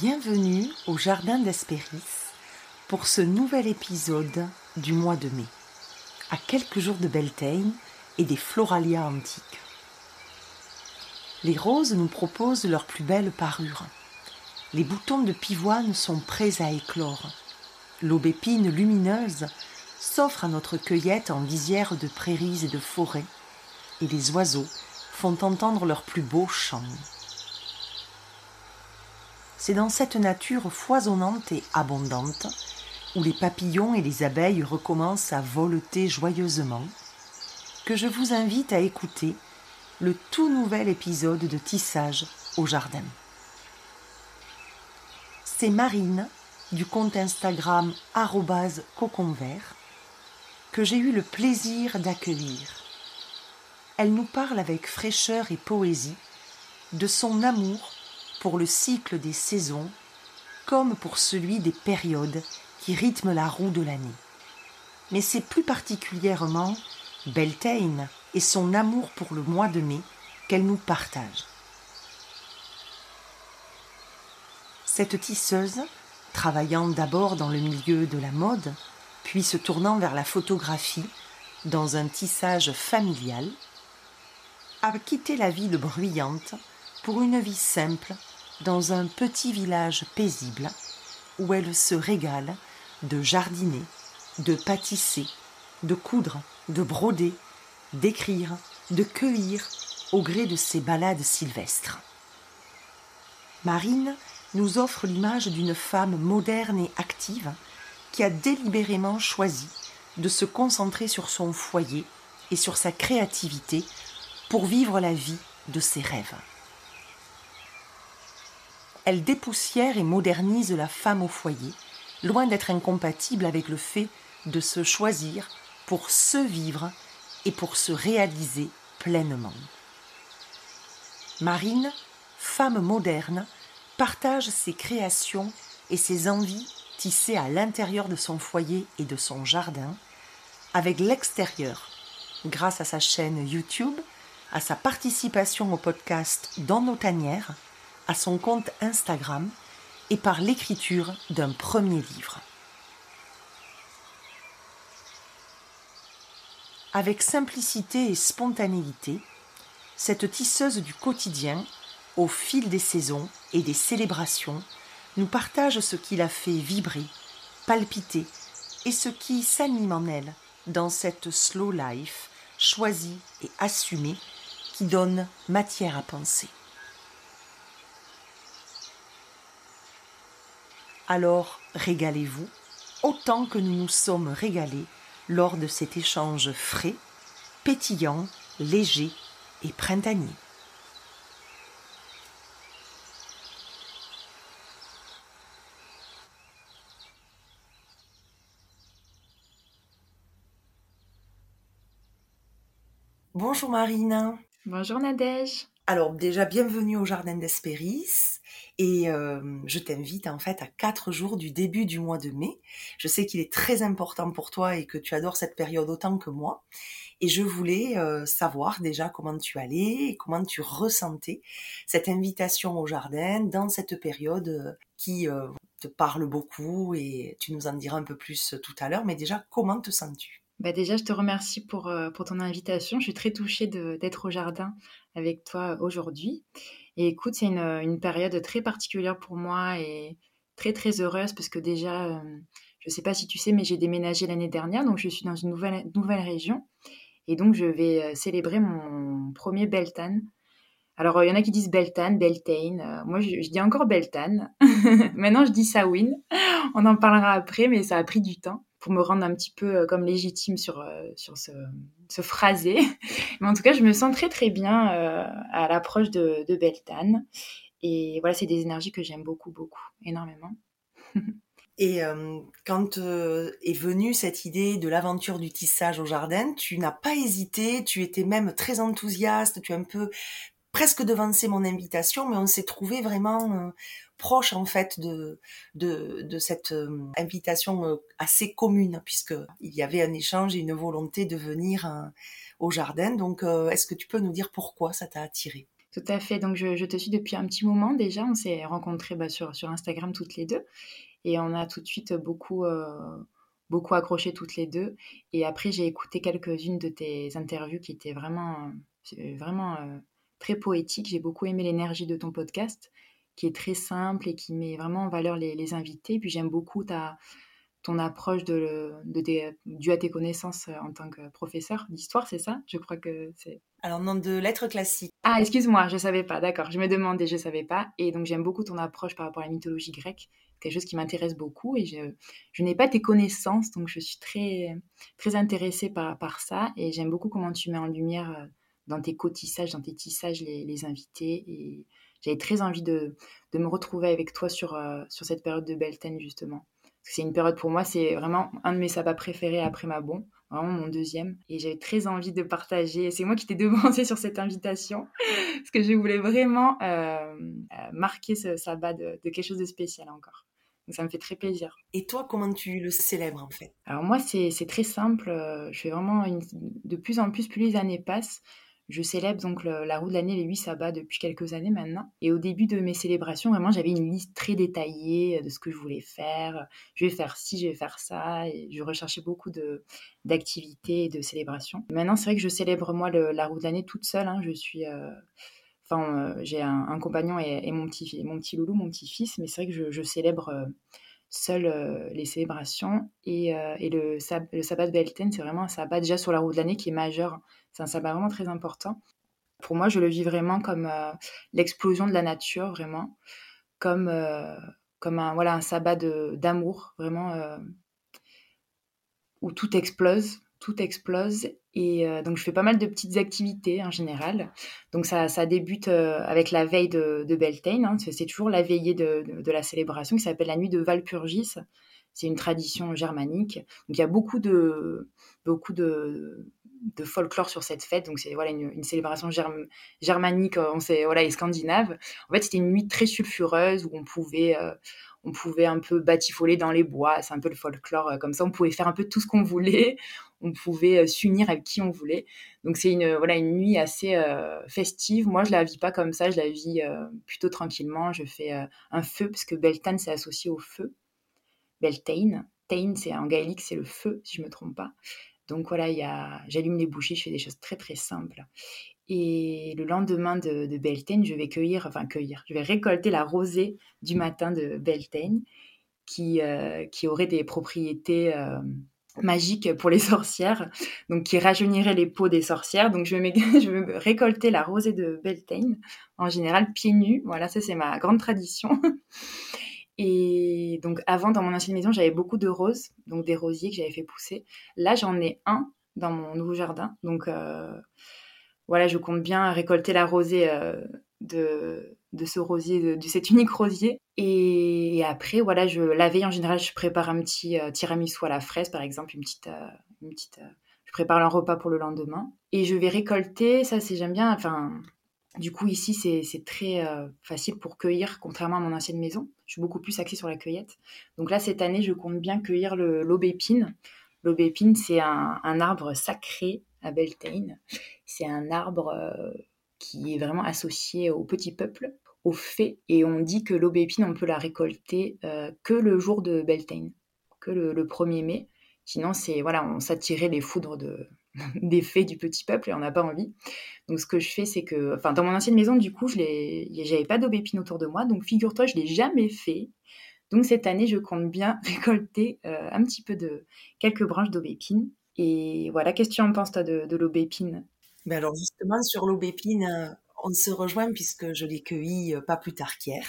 Bienvenue au Jardin d'Hespéris pour ce nouvel épisode du mois de mai, à quelques jours de Beltane et des floralias antiques. Les roses nous proposent leur plus belle parure. Les boutons de pivoine sont prêts à éclore. L'aubépine lumineuse s'offre à notre cueillette en visière de prairies et de forêts, et les oiseaux font entendre leurs plus beaux chants. C'est dans cette nature foisonnante et abondante, où les papillons et les abeilles recommencent à voleter joyeusement, que je vous invite à écouter le tout nouvel épisode de Tissage au jardin. C'est Marine du compte Instagram coconvert que j'ai eu le plaisir d'accueillir. Elle nous parle avec fraîcheur et poésie de son amour le cycle des saisons comme pour celui des périodes qui rythment la roue de l'année. Mais c'est plus particulièrement Beltane et son amour pour le mois de mai qu'elle nous partage. Cette tisseuse, travaillant d'abord dans le milieu de la mode, puis se tournant vers la photographie dans un tissage familial, a quitté la ville bruyante pour une vie simple dans un petit village paisible où elle se régale de jardiner, de pâtisser, de coudre, de broder, d'écrire, de cueillir au gré de ses balades sylvestres. Marine nous offre l'image d'une femme moderne et active qui a délibérément choisi de se concentrer sur son foyer et sur sa créativité pour vivre la vie de ses rêves. Elle dépoussière et modernise la femme au foyer, loin d'être incompatible avec le fait de se choisir pour se vivre et pour se réaliser pleinement. Marine, femme moderne, partage ses créations et ses envies tissées à l'intérieur de son foyer et de son jardin avec l'extérieur, grâce à sa chaîne YouTube, à sa participation au podcast Dans nos tanières, à son compte Instagram et par l'écriture d'un premier livre. Avec simplicité et spontanéité, cette tisseuse du quotidien, au fil des saisons et des célébrations, nous partage ce qui la fait vibrer, palpiter et ce qui s'anime en elle dans cette slow life choisie et assumée qui donne matière à penser. Alors régalez-vous autant que nous nous sommes régalés lors de cet échange frais, pétillant, léger et printanier. Bonjour Marine. Bonjour Nadège. Alors déjà bienvenue au Jardin d'Hespéris. Et euh, je t'invite en fait à quatre jours du début du mois de mai. Je sais qu'il est très important pour toi et que tu adores cette période autant que moi. Et je voulais euh, savoir déjà comment tu allais et comment tu ressentais cette invitation au jardin dans cette période euh, qui te parle beaucoup et tu nous en diras un peu plus tout à l'heure. Mais déjà comment te sens-tu? Bah déjà, je te remercie pour, euh, pour ton invitation. Je suis très touchée d'être au jardin avec toi aujourd'hui. Et écoute, c'est une, une, période très particulière pour moi et très très heureuse parce que déjà, euh, je ne sais pas si tu sais, mais j'ai déménagé l'année dernière, donc je suis dans une nouvelle, nouvelle région. Et donc, je vais euh, célébrer mon premier Beltane. Alors, il y en a qui disent Beltane, Beltane. moi, je, je, dis encore Beltane. Maintenant, je dis Sawin. On en parlera après, mais ça a pris du temps pour me rendre un petit peu euh, comme légitime sur, euh, sur ce, ce, phrasé. Mais en tout cas, je me sens très très bien euh, à l'approche de, de Beltane. Et voilà, c'est des énergies que j'aime beaucoup, beaucoup, énormément. Et quand est venue cette idée de l'aventure du tissage au jardin, tu n'as pas hésité, tu étais même très enthousiaste, tu as un peu presque devancé mon invitation, mais on s'est trouvé vraiment proche en fait de, de, cette euh, invitation euh, assez commune, puisqu'il y avait un échange et une volonté de venir euh, au jardin. Donc, est-ce que tu peux nous dire pourquoi ça t'a attiré Tout à fait. Donc, je, te suis depuis un petit moment déjà. On s'est rencontrés bah, sur, sur Instagram toutes les deux. Et on a tout de suite beaucoup, beaucoup accroché toutes les deux. Et après, j'ai écouté quelques-unes de tes interviews qui étaient vraiment, vraiment très poétiques. J'ai beaucoup aimé l'énergie de ton podcast, qui est très simple et qui met vraiment en valeur les, les invités. Puis j'aime beaucoup ta, ton approche de, de due à tes connaissances euh, en tant que professeur d'histoire, c'est ça? Je crois que c'est. Alors, nom de lettres classiques. Ah, excuse-moi, je savais pas, d'accord. Je me demandais, je savais pas. Et donc, j'aime beaucoup ton approche par rapport à la mythologie grecque, quelque chose qui m'intéresse beaucoup. Et je, je n'ai pas tes connaissances, donc je suis très, très intéressée par, par ça. Et j'aime beaucoup comment tu mets en lumière euh, dans tes cotissages, dans tes tissages, les, les invités. Et j'avais très envie de, de, me retrouver avec toi sur, euh, sur cette période de Beltane, justement c'est une période pour moi, c'est vraiment un de mes sabbats préférés après ma bon, vraiment mon deuxième. Et j'avais très envie de partager. C'est moi qui t'ai demandé sur cette invitation, parce que je voulais vraiment euh, euh, marquer ce sabbat de, quelque chose de spécial encore. Donc ça me fait très plaisir. Et toi, comment tu le célèbres en fait? Alors moi, c'est très simple. Je fais vraiment de plus en plus, plus les années passent, je célèbre donc la roue de l'année, les huit sabbats, depuis quelques années maintenant. Et au début de mes célébrations, vraiment, j'avais une liste très détaillée de ce que je voulais faire. Je vais faire ci, je vais faire ça. Je recherchais beaucoup d'activités et de célébrations. Maintenant, c'est vrai que je célèbre, moi, la roue de l'année toute seule. Hein. Je suis... Euh, enfin, euh, j'ai un, compagnon et, mon, petit, mon petit loulou, mon petit-fils. Mais c'est vrai que je, célèbre... Euh, seul les célébrations et, le, le sabbat de Belten, c'est vraiment un sabbat déjà sur la roue de l'année qui est majeur c'est un sabbat vraiment très important. Pour moi, je le vis vraiment comme l'explosion de la nature, vraiment, comme, comme un, voilà, un sabbat d'amour, vraiment, où tout explose, tout explose. Et donc, je fais pas mal de petites activités en général. Donc, ça, ça débute avec la veille de, de Beltane. Hein. c'est toujours la veillée de, la célébration qui s'appelle la nuit de Valpurgis. C'est une tradition germanique. Donc, il y a beaucoup de, beaucoup de, folklore sur cette fête. Donc, c'est voilà, une, célébration germanique on sait, voilà, et scandinave. En fait, c'était une nuit très sulfureuse où on pouvait, euh, on pouvait un peu batifoler dans les bois. C'est un peu le folklore euh, comme ça. On pouvait faire un peu tout ce qu'on voulait. On pouvait euh, s'unir avec qui on voulait. Donc, c'est une, voilà, une nuit assez festive. Moi, je la vis pas comme ça. Je la vis plutôt tranquillement. Je fais un feu parce que Beltane, c'est associé au feu. Beltane. Tain, c'est en gaélique, c'est le feu, si je me trompe pas. Donc voilà, j'allume les bougies, je fais des choses très très simples. Et le lendemain de, de Beltane, je vais cueillir, enfin cueillir, je vais récolter la rosée du matin de Beltane qui, euh, qui aurait des propriétés euh, magiques pour les sorcières, donc qui rajeunirait les peaux des sorcières. Donc je vais, récolter la rosée de Beltane, en général pieds nus. Voilà, ça c'est ma grande tradition. Et donc avant, dans mon ancienne maison, j'avais beaucoup de roses, donc des rosiers que j'avais fait pousser. Là, j'en ai un dans mon nouveau jardin. Donc euh, voilà, je compte bien récolter la rosée euh, de, de ce rosier, de, cet unique rosier. Et, après, voilà, je, la veille, en général, je prépare un petit euh, tiramisu à la fraise, par exemple, une petite... une petite je prépare un repas pour le lendemain. Et je vais récolter, ça c'est j'aime bien, enfin du coup, ici, c'est très euh, facile pour cueillir, contrairement à mon ancienne maison. Je suis beaucoup plus axée sur la cueillette. Donc là, cette année, je compte bien cueillir l'aubépine. L'aubépine, c'est un, arbre sacré à Beltane. C'est un arbre euh, qui est vraiment associé au petit peuple, aux fées. Et on dit que l'aubépine, on peut la récolter euh, que le jour de Beltane, que le, le 1er mai. Sinon, c'est voilà, on s'attirait les foudres de, des faits du petit peuple et on n'a pas envie. Donc ce que je fais, c'est que, enfin, dans mon ancienne maison, du coup, j'avais pas d'aubépine autour de moi, donc figure-toi, je l'ai jamais fait. Donc cette année, je compte bien récolter euh, un petit peu de quelques branches d'aubépine. Et voilà, qu'est-ce que tu en de l'aubépine? Ben alors justement sur l'aubépine, euh, on se rejoint puisque je l'ai cueillie euh, pas plus tard qu'hier.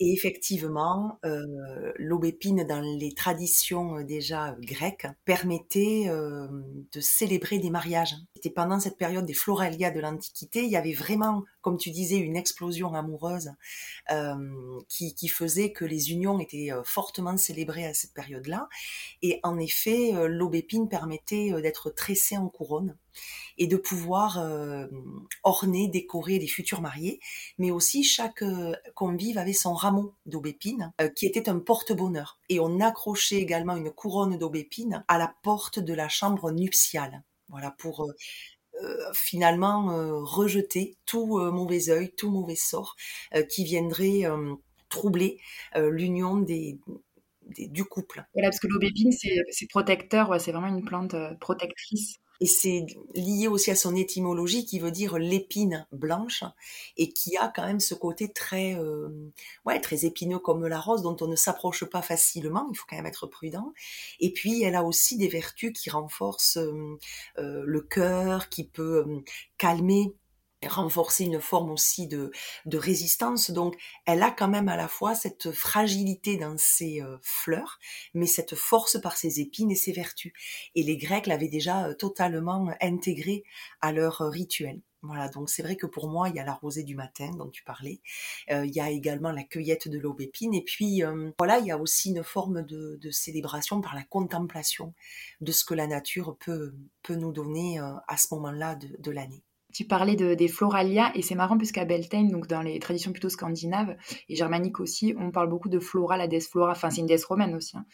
Et effectivement, euh, l'aubépine dans les traditions euh, déjà grecques permettait euh, de célébrer des mariages. C'était pendant cette période des floralia de l'Antiquité, il y avait vraiment, comme tu disais, une explosion amoureuse euh, qui, qui, faisait que les unions étaient euh, fortement célébrées à cette période-là. Et en effet, euh, l'aubépine permettait d'être tressée en couronne et de pouvoir euh, orner, décorer les futurs mariés, mais aussi chaque euh, convive avait son rameau d'aubépine euh, qui était un porte-bonheur. Et on accrochait également une couronne d'aubépine à la porte de la chambre nuptiale. Voilà, pour finalement rejeter tout mauvais œil, tout mauvais sort qui viendrait troubler l'union du couple. Voilà, parce que l'aubépine, c'est protecteur, c'est vraiment une plante protectrice. Et c'est lié aussi à son étymologie qui veut dire l'épine blanche et qui a quand même ce côté très, euh, ouais, très épineux comme la rose dont on ne s'approche pas facilement. Il faut quand même être prudent. Et puis elle a aussi des vertus qui renforcent euh, euh, le cœur, qui peut calmer renforcer une forme aussi de, de résistance. Donc, elle a quand même à la fois cette fragilité dans ses euh, fleurs, mais cette force par ses épines et ses vertus. Et les Grecs l'avaient déjà euh, totalement intégrée à leur euh, rituel. Voilà, donc c'est vrai que pour moi, il y a la rosée du matin dont tu parlais, il y a également la cueillette de l'aubépine, et puis voilà, il y a aussi une forme de, de, célébration par la contemplation de ce que la nature peut, peut nous donner à ce moment-là de, de l'année. Tu parlais de, des floralia et c'est marrant puisqu'à Beltane, donc dans les traditions plutôt scandinaves et germaniques aussi, on parle beaucoup de flora, la déesse flora, enfin c'est une déesse romaine aussi, hein.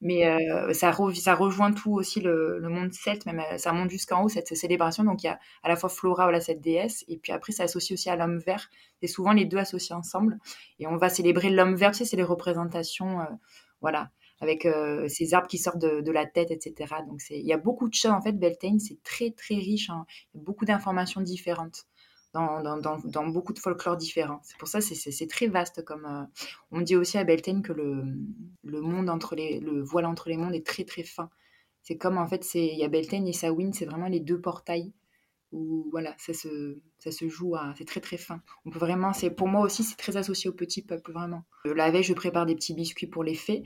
mais euh, ça, rejoint tout aussi le, monde celte, même euh, ça monte jusqu'en haut cette célébration, donc il y a à la fois flora, voilà cette déesse, et puis après ça associe aussi à l'homme vert, et souvent les deux associés ensemble, et on va célébrer l'homme vert, tu sais, c'est les représentations, euh, voilà, avec euh, ces arbres qui sortent de, la tête, etc. Donc il y a beaucoup de choses en fait. Beltane, c'est très très riche, hein. beaucoup d'informations différentes. Dans, beaucoup de folklore différents. C'est pour ça c'est très vaste. Comme euh, on dit aussi à Beltane que le, monde entre les le voile entre les mondes est très très fin. C'est comme en fait il y a Beltane et Samhain, c'est vraiment les deux portails où voilà ça se joue c'est très très fin. Vraiment pour moi aussi c'est très associé au petit peuple vraiment. Euh, la veille je prépare des petits biscuits pour les fées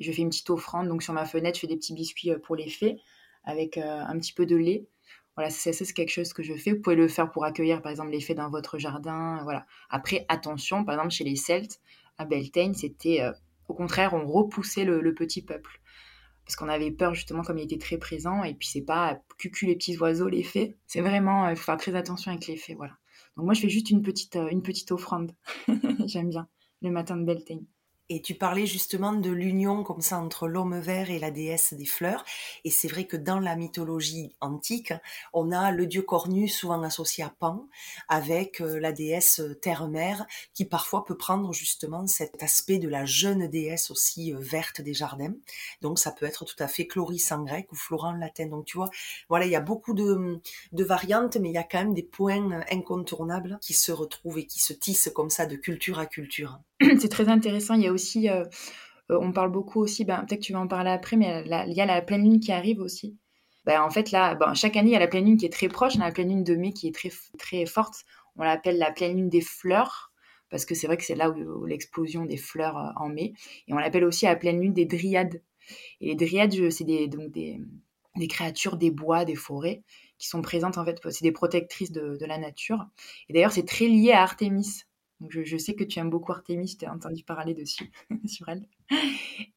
je fais une petite offrande. Donc sur ma fenêtre, je fais des petits biscuits euh, pour les fées avec euh, un petit peu de lait. Voilà, c'est quelque chose que je fais. Vous pouvez le faire pour accueillir, par exemple, les fées dans votre jardin. Voilà. Après, attention, par exemple, chez les Celtes, à Beltane, c'était euh, au contraire, on repoussait le, petit peuple. Parce qu'on avait peur, justement, comme il était très présent. Et puis, c'est pas cucu les petits oiseaux, les fées. C'est vraiment, il faut faire très attention avec les fées. Voilà. Donc, moi, je fais juste une petite, une petite offrande. J'aime bien le matin de Beltane. Et tu parlais justement de l'union comme ça entre l'homme vert et la déesse des fleurs. Et c'est vrai que dans la mythologie antique, on a le dieu cornu souvent associé à Pan avec euh, la déesse terre-mère qui parfois peut prendre justement cet aspect de la jeune déesse aussi euh, verte des jardins. Donc ça peut être tout à fait Chloris en grec ou Florent en latin. Donc tu vois, voilà, il y a beaucoup de, de variantes, mais il y a quand même des points incontournables qui se retrouvent et qui se tissent comme ça de culture à culture. c'est très intéressant. Il y a aussi, euh, euh, on parle beaucoup aussi, ben, peut-être que tu vas en parler après, mais il y a la pleine lune qui arrive aussi. Ben, en fait, là, ben, chaque année, il y a la pleine lune qui est très proche. On a la pleine lune de mai qui est très, forte. On l'appelle la pleine lune des fleurs, parce que c'est vrai que c'est là où, l'explosion des fleurs euh, en mai. Et on l'appelle aussi la pleine lune des dryades. Et les dryades, c'est des, donc des, créatures des bois, des forêts, qui sont présentes, en fait, c'est des protectrices de, la nature. Et d'ailleurs, c'est très lié à Artémis je, sais que tu aimes beaucoup Artemis, tu as entendu parler dessus, sur elle.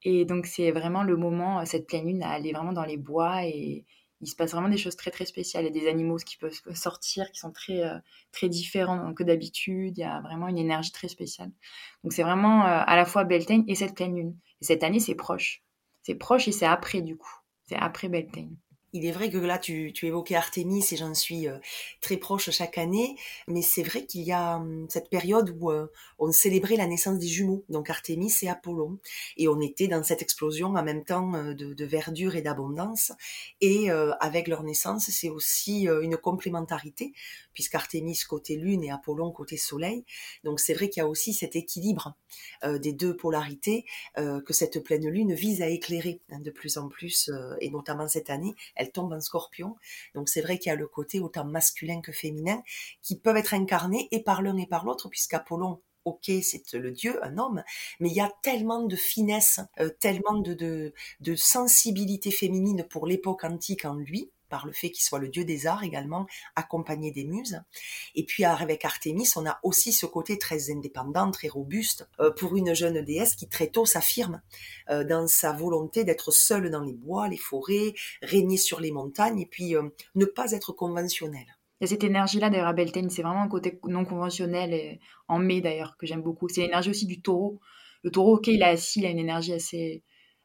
Et donc c'est vraiment le moment, euh, cette pleine lune, à aller vraiment dans les bois et il se passe vraiment des choses très très spéciales. Il y a des animaux qui peuvent sortir, qui sont très euh, très différents que d'habitude. Il y a vraiment une énergie très spéciale. Donc c'est vraiment euh, à la fois Beltane et cette pleine lune. Et cette année c'est proche. C'est proche et c'est après du coup. C'est après Beltane. Il est vrai que là, tu, évoquais Artémis et j'en suis euh, très proche chaque année, mais c'est vrai qu'il y a hum, cette période où euh, on célébrait la naissance des jumeaux, donc Artémis et Apollon, et on était dans cette explosion en même temps euh, de, verdure et d'abondance, et avec leur naissance, c'est aussi une complémentarité, puisqu'Artémis côté lune et Apollon côté soleil, donc c'est vrai qu'il y a aussi cet équilibre des deux polarités que cette pleine lune vise à éclairer hein, de plus en plus, et notamment cette année tombe en scorpion. Donc c'est vrai qu'il y a le côté autant masculin que féminin qui peuvent être incarnés et par l'un et par l'autre, puisqu'Apollon ok, c'est le dieu, un homme, mais il y a tellement de finesse, euh, tellement de, sensibilité féminine pour l'époque antique en lui, par le fait qu'il soit le dieu des arts également, accompagné des muses. Et puis avec Artémis, on a aussi ce côté très indépendant, très robuste, euh, pour une jeune déesse qui très tôt s'affirme euh, dans sa volonté d'être seule dans les bois, les forêts, régner sur les montagnes, et puis euh, ne pas être conventionnelle. Il y a cette énergie-là d'ailleurs à Beltane, c'est vraiment un côté non conventionnel, en mai d'ailleurs, que j'aime beaucoup. C'est l'énergie aussi du taureau. Le taureau, ok, il est assis, il a une énergie assez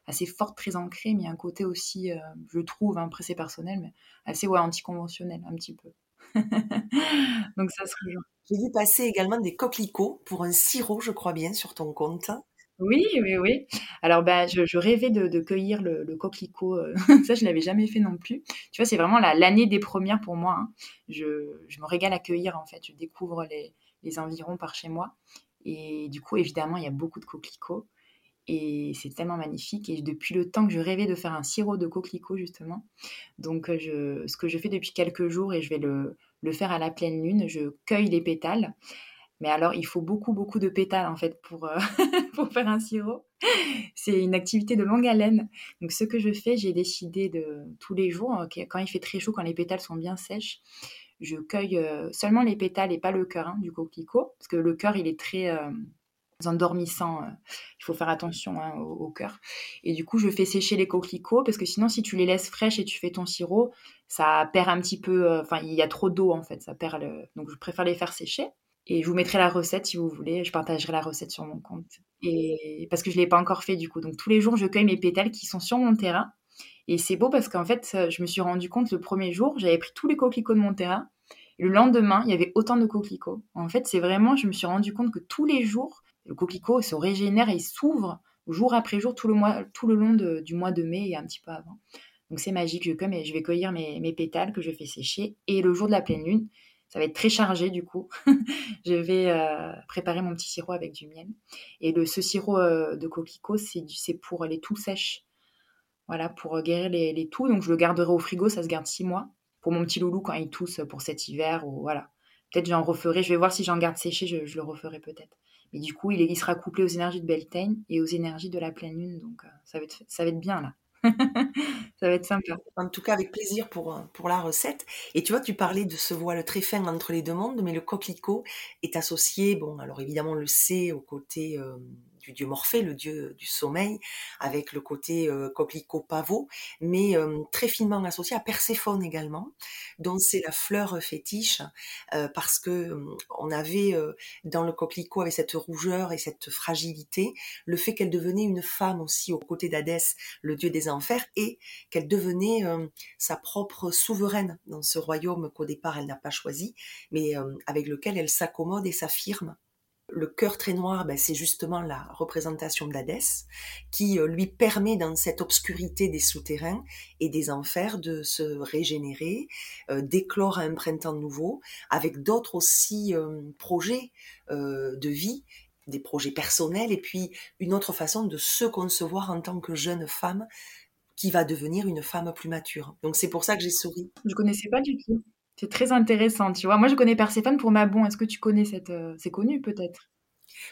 assez forte, très ancrée, mais un côté aussi, euh, je trouve, hein, après c'est personnel, mais assez ouais, anticonventionnel un petit peu. Donc ça se rejoint. J'ai vu passer également des coquelicots pour un sirop, je crois bien, sur ton compte. Oui, oui, oui. Alors, bah, je, rêvais de, cueillir le, coquelicot. Euh, ça, je l'avais jamais fait non plus. Tu vois, c'est vraiment l'année des premières pour moi. Hein. Je, me régale à cueillir, en fait. Je découvre les, les environs par chez moi. Et du coup, évidemment, il y a beaucoup de coquelicots. Et c'est tellement magnifique. Et depuis le temps que je rêvais de faire un sirop de coquelicot, justement. Donc, je, ce que je fais depuis quelques jours, et je vais le, faire à la pleine lune, je cueille les pétales. Mais alors, il faut beaucoup, beaucoup de pétales, en fait, pour, euh, faire un sirop. C'est une activité de longue haleine. Donc, ce que je fais, j'ai décidé de tous les jours, quand il fait très chaud, quand les pétales sont bien sèches, je cueille euh, seulement les pétales et pas le cœur hein, du coquelicot. Parce que le cœur, il est très euh, endormissant. il faut faire attention hein, au, au, cœur. Et du coup, je fais sécher les coquelicots parce que sinon, si tu les laisses fraîches et tu fais ton sirop, ça perd un petit peu. Enfin, il y a trop d'eau en fait. Ça perd le... Donc, je préfère les faire sécher. Et je vous mettrai la recette si vous voulez. Je partagerai la recette sur mon compte. Et parce que je ne l'ai pas encore fait du coup. Donc tous les jours, je cueille mes pétales qui sont sur mon terrain. Et c'est beau parce qu'en fait, je me suis rendu compte le premier jour, j'avais pris tous les coquelicots de mon terrain. Et le lendemain, il y avait autant de coquelicots. En fait, c'est vraiment, je me suis rendu compte que tous les jours, le coquelicot se régénère et s'ouvre jour après jour tout le, long du mois de mai et un petit peu avant. Donc c'est magique, je, je vais cueillir mes, pétales que je fais sécher. Et le jour de la pleine lune, ça va être très chargé du coup. je vais euh, préparer mon petit sirop avec du miel. Et ce sirop euh, de coquelicot, c'est pour les toux sèches. Voilà, pour guérir les, les, toux. Donc je le garderai au frigo, ça se garde six mois. Pour mon petit loulou quand il tousse pour cet hiver. Ou voilà. Peut-être j'en referai. Je vais voir si j'en garde séché, je, le referai peut-être. Mais du coup, il, sera couplé aux énergies de Beltane et aux énergies de la pleine lune. Donc euh, ça, va être, ça va bien là. ça va être sympa. En tout cas, avec plaisir pour, euh, pour la recette. Et tu vois, tu parlais de ce voile très fin entre les deux mondes, mais le coquelicot est associé, bon, alors évidemment, le sait, au côté euh, du dieu Morphée, le dieu du sommeil, avec le côté euh, coquelicot pavot, mais euh, très finement associé à Perséphone également, dont c'est la fleur fétiche, euh, parce que on avait dans le coquelicot avec cette rougeur et cette fragilité, le fait qu'elle devenait une femme aussi aux côtés d'Hadès, le dieu des enfers, et qu'elle devenait sa propre souveraine dans ce royaume qu'au départ elle n'a pas choisi, mais avec lequel elle s'accommode et s'affirme le cœur très noir, ben, c'est justement la représentation d'Hadès, qui euh, lui permet dans cette obscurité des souterrains et des enfers de se régénérer, euh, d'éclore un printemps nouveau, avec d'autres aussi euh, projets de vie, des projets personnels, et puis une autre façon de se concevoir en tant que jeune femme qui va devenir une femme plus mature. Donc c'est pour ça que j'ai souri. Je connaissais pas du tout. C'est très intéressant, tu vois. Moi, je connais Perséphone pour Mabon. Est-ce que tu connais cette... Euh, c'est connu, peut-être?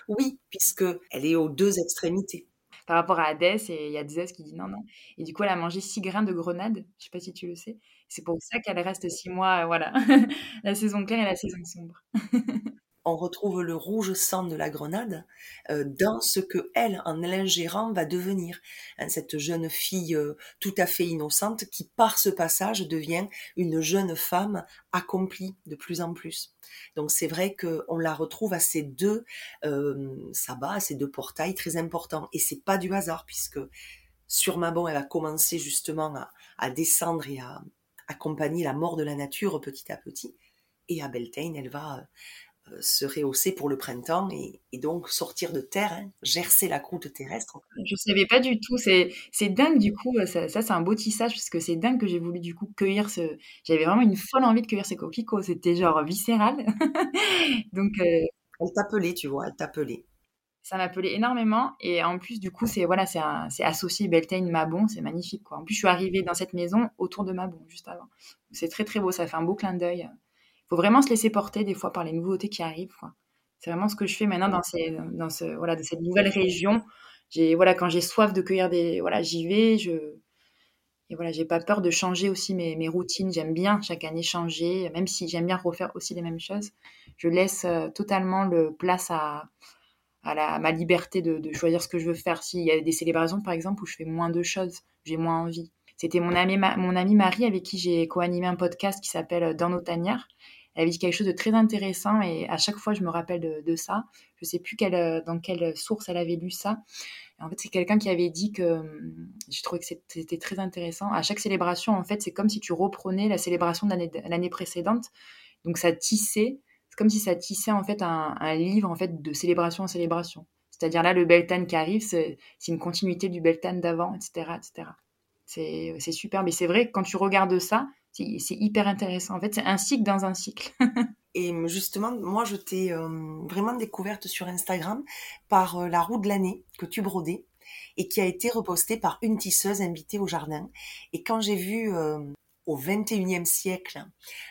Oui, puisque elle est aux deux extrémités. Par rapport à Hadès, et il y a Zeus qui dit non, non. Et du coup, elle a mangé six grains de grenade. Je sais pas si tu le sais. C'est pour ça qu'elle reste six mois, euh, voilà. la saison claire et la saison sombre. on retrouve le rouge sang de la grenade euh, dans ce que elle, en l'ingérant, va devenir. Hein, cette jeune fille euh, tout à fait innocente qui, par ce passage, devient une jeune femme accomplie de plus en plus. Donc c'est vrai qu'on la retrouve à ces deux euh, sabbats, à ces deux portails très importants. Et c'est pas du hasard puisque sur Mabon, elle a commencé justement à, à descendre et à accompagner la mort de la nature petit à petit. Et à Beltane, elle va euh, se rehausser pour le printemps et, donc sortir de terre, hein, gercer la croûte terrestre. Je ne savais pas du tout. C'est, dingue du coup. Ça, c'est un beau tissage parce que c'est dingue que j'ai voulu du coup cueillir ce. J'avais vraiment une folle envie de cueillir ces coquelicots. C'était genre viscéral. donc. Euh, elle t'appelait, tu vois, elle t'appelait. Ça m'appelait énormément et en plus du coup c'est voilà c'est associé Beltane Mabon c'est magnifique quoi. En plus je suis arrivée dans cette maison autour de Mabon juste avant. C'est très très beau ça fait un beau clin d'œil faut vraiment se laisser porter des fois par les nouveautés qui arrivent. C'est vraiment ce que je fais maintenant dans, cette nouvelle région. Quand j'ai soif de cueillir des, voilà, j'y vais. Je, et voilà, j'ai pas peur de changer aussi mes, routines. J'aime bien chaque année changer, même si j'aime bien refaire aussi les mêmes choses. Je laisse euh, totalement le place à, ma liberté de, de, choisir ce que je veux faire. S'il y a des célébrations, par exemple, où je fais moins de choses, j'ai moins envie. C'était mon ami, Marie avec qui j'ai co-animé un podcast qui s'appelle Dans nos tanières elle avait dit quelque chose de très intéressant et à chaque fois, je me rappelle de, ça. Je sais plus quelle, dans quelle source elle avait lu ça. en fait, c'est quelqu'un qui avait dit que hum, j'ai trouvé que c'était très intéressant. À chaque célébration, en fait, c'est comme si tu reprenais la célébration de l'année précédente. Donc, ça tissait. C'est comme si ça tissait en fait un, un livre en fait de célébration en célébration. C'est-à-dire là, le Beltane qui arrive, c'est une continuité du Beltane d'avant, etc., etc. C'est super. Mais c'est vrai, quand tu regardes ça, c'est hyper intéressant. En fait, c'est un cycle dans un cycle. Et justement, moi, je t'ai vraiment découverte sur Instagram par la roue de l'année que tu brodais et qui a été repostée par une tisseuse invitée au jardin. Et quand j'ai vu au XXIe siècle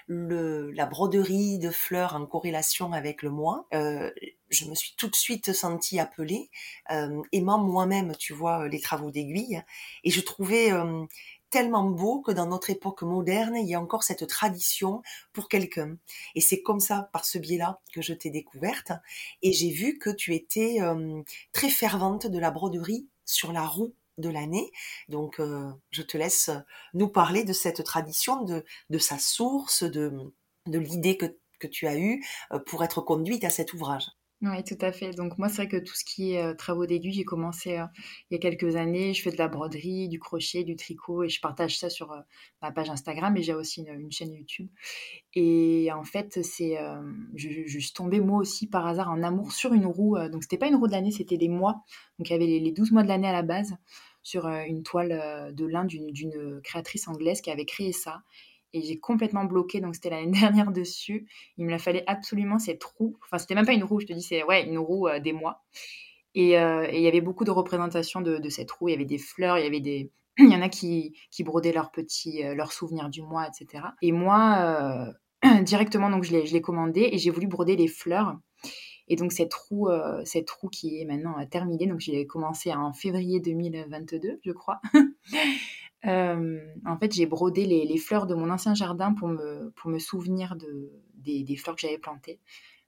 le, la broderie de fleurs en corrélation avec le mois, je me suis tout de suite sentie appelée, aimant moi-même, tu vois, les travaux d'aiguille. Et je trouvais tellement beau que dans notre époque moderne, il y a encore cette tradition pour quelqu'un. Et c'est comme ça, par ce biais-là, que je t'ai découverte. Et j'ai vu que tu étais euh, très fervente de la broderie sur la roue de l'année. Donc, euh, je te laisse nous parler de cette tradition, de, de sa source, de, de l'idée que, que tu as eue euh, pour être conduite à cet ouvrage. Oui, tout à fait. Donc moi, c'est vrai que tout ce qui est euh, travaux d'aiguille, j'ai commencé euh, il y a quelques années. Je fais de la broderie, du crochet, du tricot et je partage ça sur euh, ma page Instagram et j'ai aussi une, chaîne YouTube. Et en fait, c'est, je, suis tombée moi aussi par hasard en amour sur une roue. donc c'était pas une roue de l'année, c'était des mois. Donc il y avait les, les 12 mois de l'année à la base sur une toile de lin d'une créatrice anglaise qui avait créé ça et j'ai complètement bloqué. Donc, c'était l'année dernière dessus. Il me fallait absolument cette roue. Enfin, c'était même pas une roue, je te dis, c'est ouais, une roue euh, des mois. Euh, et, il y avait beaucoup de représentations de, cette roue. Il y avait des fleurs, il y avait des. Il y en a qui, qui brodaient leurs petits, euh, leurs souvenirs du mois, etc. Et moi, directement, donc je l'ai commandé et j'ai voulu broder les fleurs. Et donc cette roue, cette roue qui est maintenant terminée, donc j'ai commencé en février 2022, je crois. Euh, en fait, j'ai brodé les, fleurs de mon ancien jardin pour me, pour me souvenir de, des, fleurs que j'avais plantées.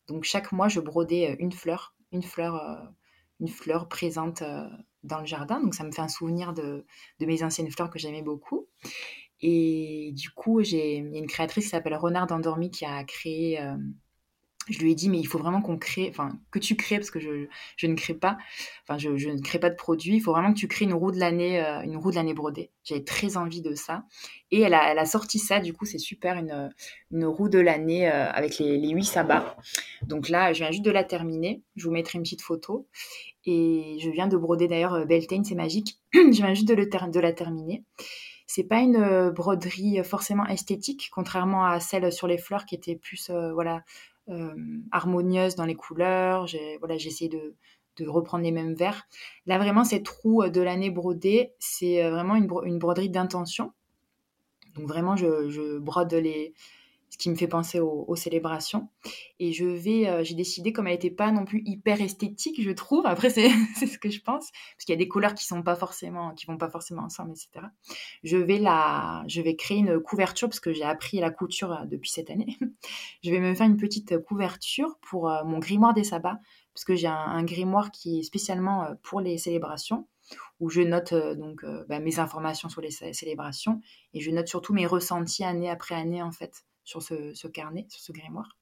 Donc chaque mois, je brodais euh, une fleur, une fleur, euh, une fleur présente dans le jardin. Donc ça me fait un souvenir de, de mes anciennes fleurs que j'aimais beaucoup. Et du coup, il y a une créatrice qui s'appelle Renard Endormi qui a créé je lui ai dit, mais il faut vraiment qu'on crée, enfin, que tu crées, parce que je, ne crée pas, enfin, je, ne crée pas de produit. Il faut vraiment que tu crées une roue de l'année, euh, une roue de l'année brodée. J'avais très envie de ça. Et elle a, sorti ça, du coup, c'est super, une, roue de l'année euh, avec les, 8 sabbats. Donc là, je viens juste de la terminer. Je vous mettrai une petite photo. Et je viens de broder d'ailleurs euh, Beltane, c'est magique. je viens juste de, la terminer. C'est pas une broderie forcément esthétique, contrairement à celle sur les fleurs qui était plus, voilà, harmonieuse dans les couleurs. J'ai voilà, essayé de, reprendre les mêmes verres. Là, vraiment, cette roue de l'année brodée, c'est euh, vraiment une, une broderie d'intention. Donc vraiment, je, je, brode les, ce qui me fait penser aux, célébrations. Et je vais, euh, j'ai décidé, comme elle n'était pas non plus hyper esthétique, je trouve, après c'est ce que je pense, parce qu'il y a des couleurs qui sont pas forcément, qui vont pas forcément ensemble, etc. Je vais la, je vais créer une couverture parce que j'ai appris la couture euh, depuis cette année. je vais me faire une petite couverture pour euh, mon grimoire des sabbats, parce que j'ai un, grimoire qui est spécialement pour les célébrations où je note donc bah, mes informations sur les célébrations et je note surtout mes ressentis année après année en fait sur ce, carnet, sur ce grimoire.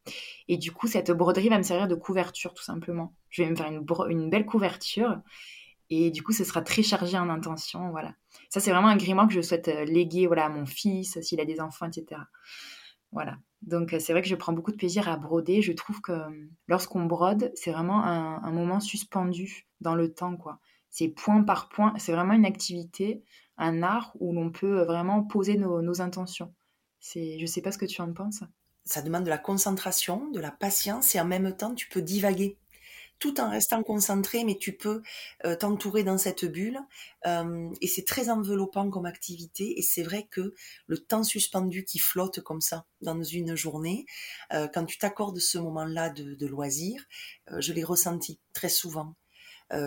Et du coup, cette broderie va me servir de couverture, tout simplement. Je vais me faire une, belle couverture. Et du coup, ce sera très chargé en intention. Voilà. Ça, c'est vraiment un grimoire que je souhaite euh, léguer voilà, à mon fils, s'il a des enfants, etc. Voilà. Donc, euh, c'est vrai que je prends beaucoup de plaisir à broder. Je trouve que euh, lorsqu'on brode, c'est vraiment un, moment suspendu dans le temps, quoi. C'est point par point. C'est vraiment une activité, un art où l'on peut vraiment poser nos intentions. C'est, je sais pas ce que tu en penses. Ça demande de la concentration, de la patience et en même temps tu peux divaguer tout en restant concentré, mais tu peux euh, t'entourer dans cette bulle. Euh, et c'est très enveloppant comme activité. Et c'est vrai que le temps suspendu qui flotte comme ça dans une journée, euh, quand tu t'accordes ce moment-là de, de loisir, je l'ai ressenti très souvent.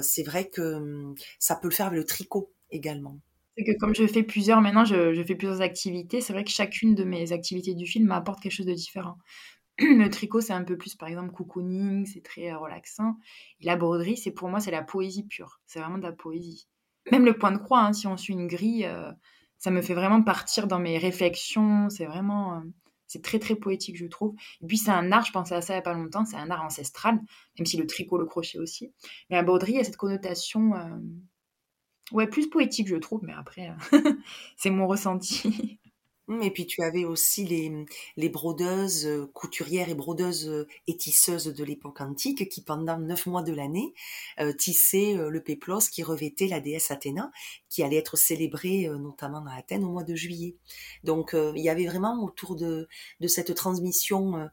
c'est vrai que hum, ça peut le faire avec le tricot également que comme je fais plusieurs, maintenant je, fais plusieurs activités, c'est vrai que chacune de mes activités du film m'apporte quelque chose de différent. Le tricot, c'est un peu plus, par exemple, cocooning, c'est très euh, relaxant. Et la broderie, c'est pour moi, c'est la poésie pure. C'est vraiment de la poésie. Même le point de croix, hein, si on suit une grille, euh, ça me fait vraiment partir dans mes réflexions. C'est vraiment, euh, C'est très très poétique, je trouve. Et puis c'est un art, je pensais à ça il n'y a pas longtemps, c'est un art ancestral, même si le tricot, le crochet aussi. Mais la broderie a cette connotation, ouais, plus poétique, je trouve, mais après, euh, c'est mon ressenti. Mmh, et puis tu avais aussi les, brodeuses, euh, couturières et brodeuses euh, et tisseuses de l'époque antique qui pendant neuf mois de l'année euh, tissaient le péplos qui revêtait la déesse Athéna, qui allait être célébrée notamment à Athènes au mois de juillet. Donc il y avait vraiment autour de, de cette transmission euh,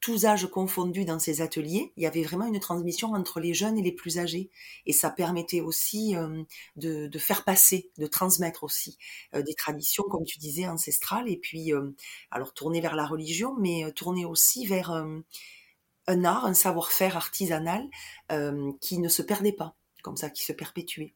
tous âges confondus dans ces ateliers, il y avait vraiment une transmission entre les jeunes et les plus âgés. Et ça permettait aussi euh, de, faire passer, de transmettre aussi euh, des traditions, comme tu disais, ancestrales, et puis, alors tourner vers la religion, mais tourner aussi vers un art, un savoir-faire artisanal qui ne se perdait pas, comme ça, qui se perpétuait.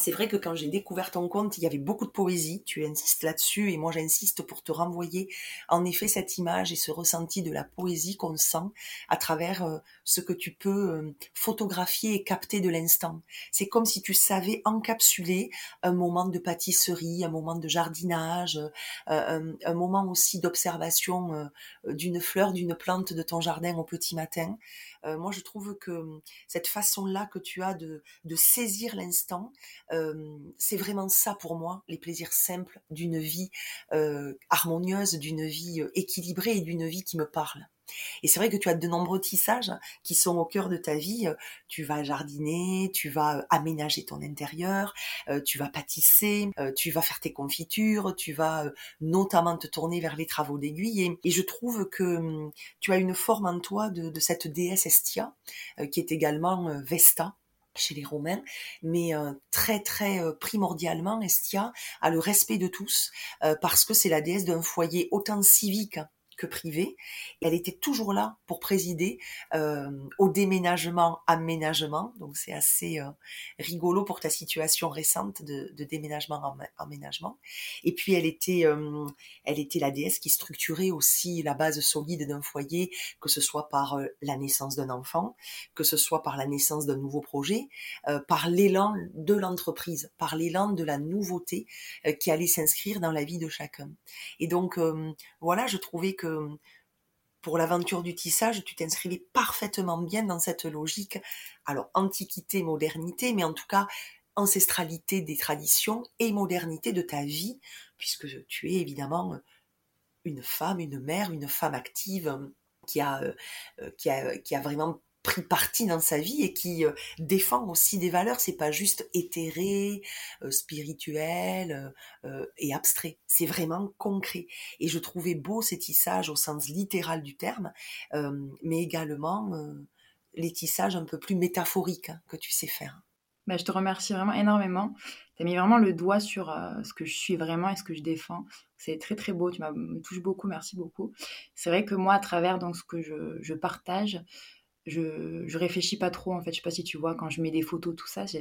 C'est vrai que quand j'ai découvert ton compte, il y avait beaucoup de poésie, tu insistes là-dessus, et moi j'insiste pour te renvoyer en effet cette image et ce ressenti de la poésie qu'on sent à travers euh, ce que tu peux euh, photographier et capter de l'instant. C'est comme si tu savais encapsuler un moment de pâtisserie, un moment de jardinage, euh, un, moment aussi d'observation d'une fleur, d'une plante de ton jardin au petit matin. Moi je trouve que cette façon-là que tu as de, de saisir l'instant, c'est vraiment ça pour moi, les plaisirs simples d'une vie harmonieuse, d'une vie équilibrée et d'une vie qui me parle. Et c'est vrai que tu as de nombreux tissages qui sont au cœur de ta vie. Tu vas jardiner, tu vas aménager ton intérieur, tu vas pâtisser, tu vas faire tes confitures, tu vas notamment te tourner vers les travaux d'aiguille. Et, je trouve que tu as une forme en toi de, cette déesse Estia, qui est également Vesta, chez les Romains, mais euh, très très euh, primordialement, Estia a le respect de tous euh, parce que c'est la déesse d'un foyer autant civique que privée. Elle était toujours là pour présider euh, au déménagement, aménagement. Donc c'est assez euh, rigolo pour ta situation récente de, déménagement, aménagement. Et puis elle était, euh, elle était la déesse qui structurait aussi la base solide d'un foyer, que ce soit par la naissance d'un enfant, que ce soit par la naissance d'un nouveau projet, par l'élan de l'entreprise, par l'élan de la nouveauté qui allait s'inscrire dans la vie de chacun. Et donc voilà, je trouvais que pour l'aventure du tissage, tu t'inscrivais parfaitement bien dans cette logique. Alors, antiquité, modernité, mais en tout cas, ancestralité des traditions et modernité de ta vie, puisque tu es évidemment une femme, une mère, une femme active qui a, euh, qui a, qui a vraiment pris parti dans sa vie et qui euh, défend aussi des valeurs. C'est pas juste éthéré, euh, spirituel euh, et abstrait. C'est vraiment concret. Et je trouvais beau ces tissages au sens littéral du terme, mais également les tissages un peu plus métaphoriques hein, que tu sais faire. Bah, je te remercie vraiment énormément. Tu as mis vraiment le doigt sur ce que je suis vraiment et ce que je défends. C'est très très beau, tu me touches beaucoup, merci beaucoup. C'est vrai que moi, à travers donc, ce que je, je partage, je, réfléchis pas trop en fait. Je sais pas si tu vois quand je mets des photos, tout ça. Je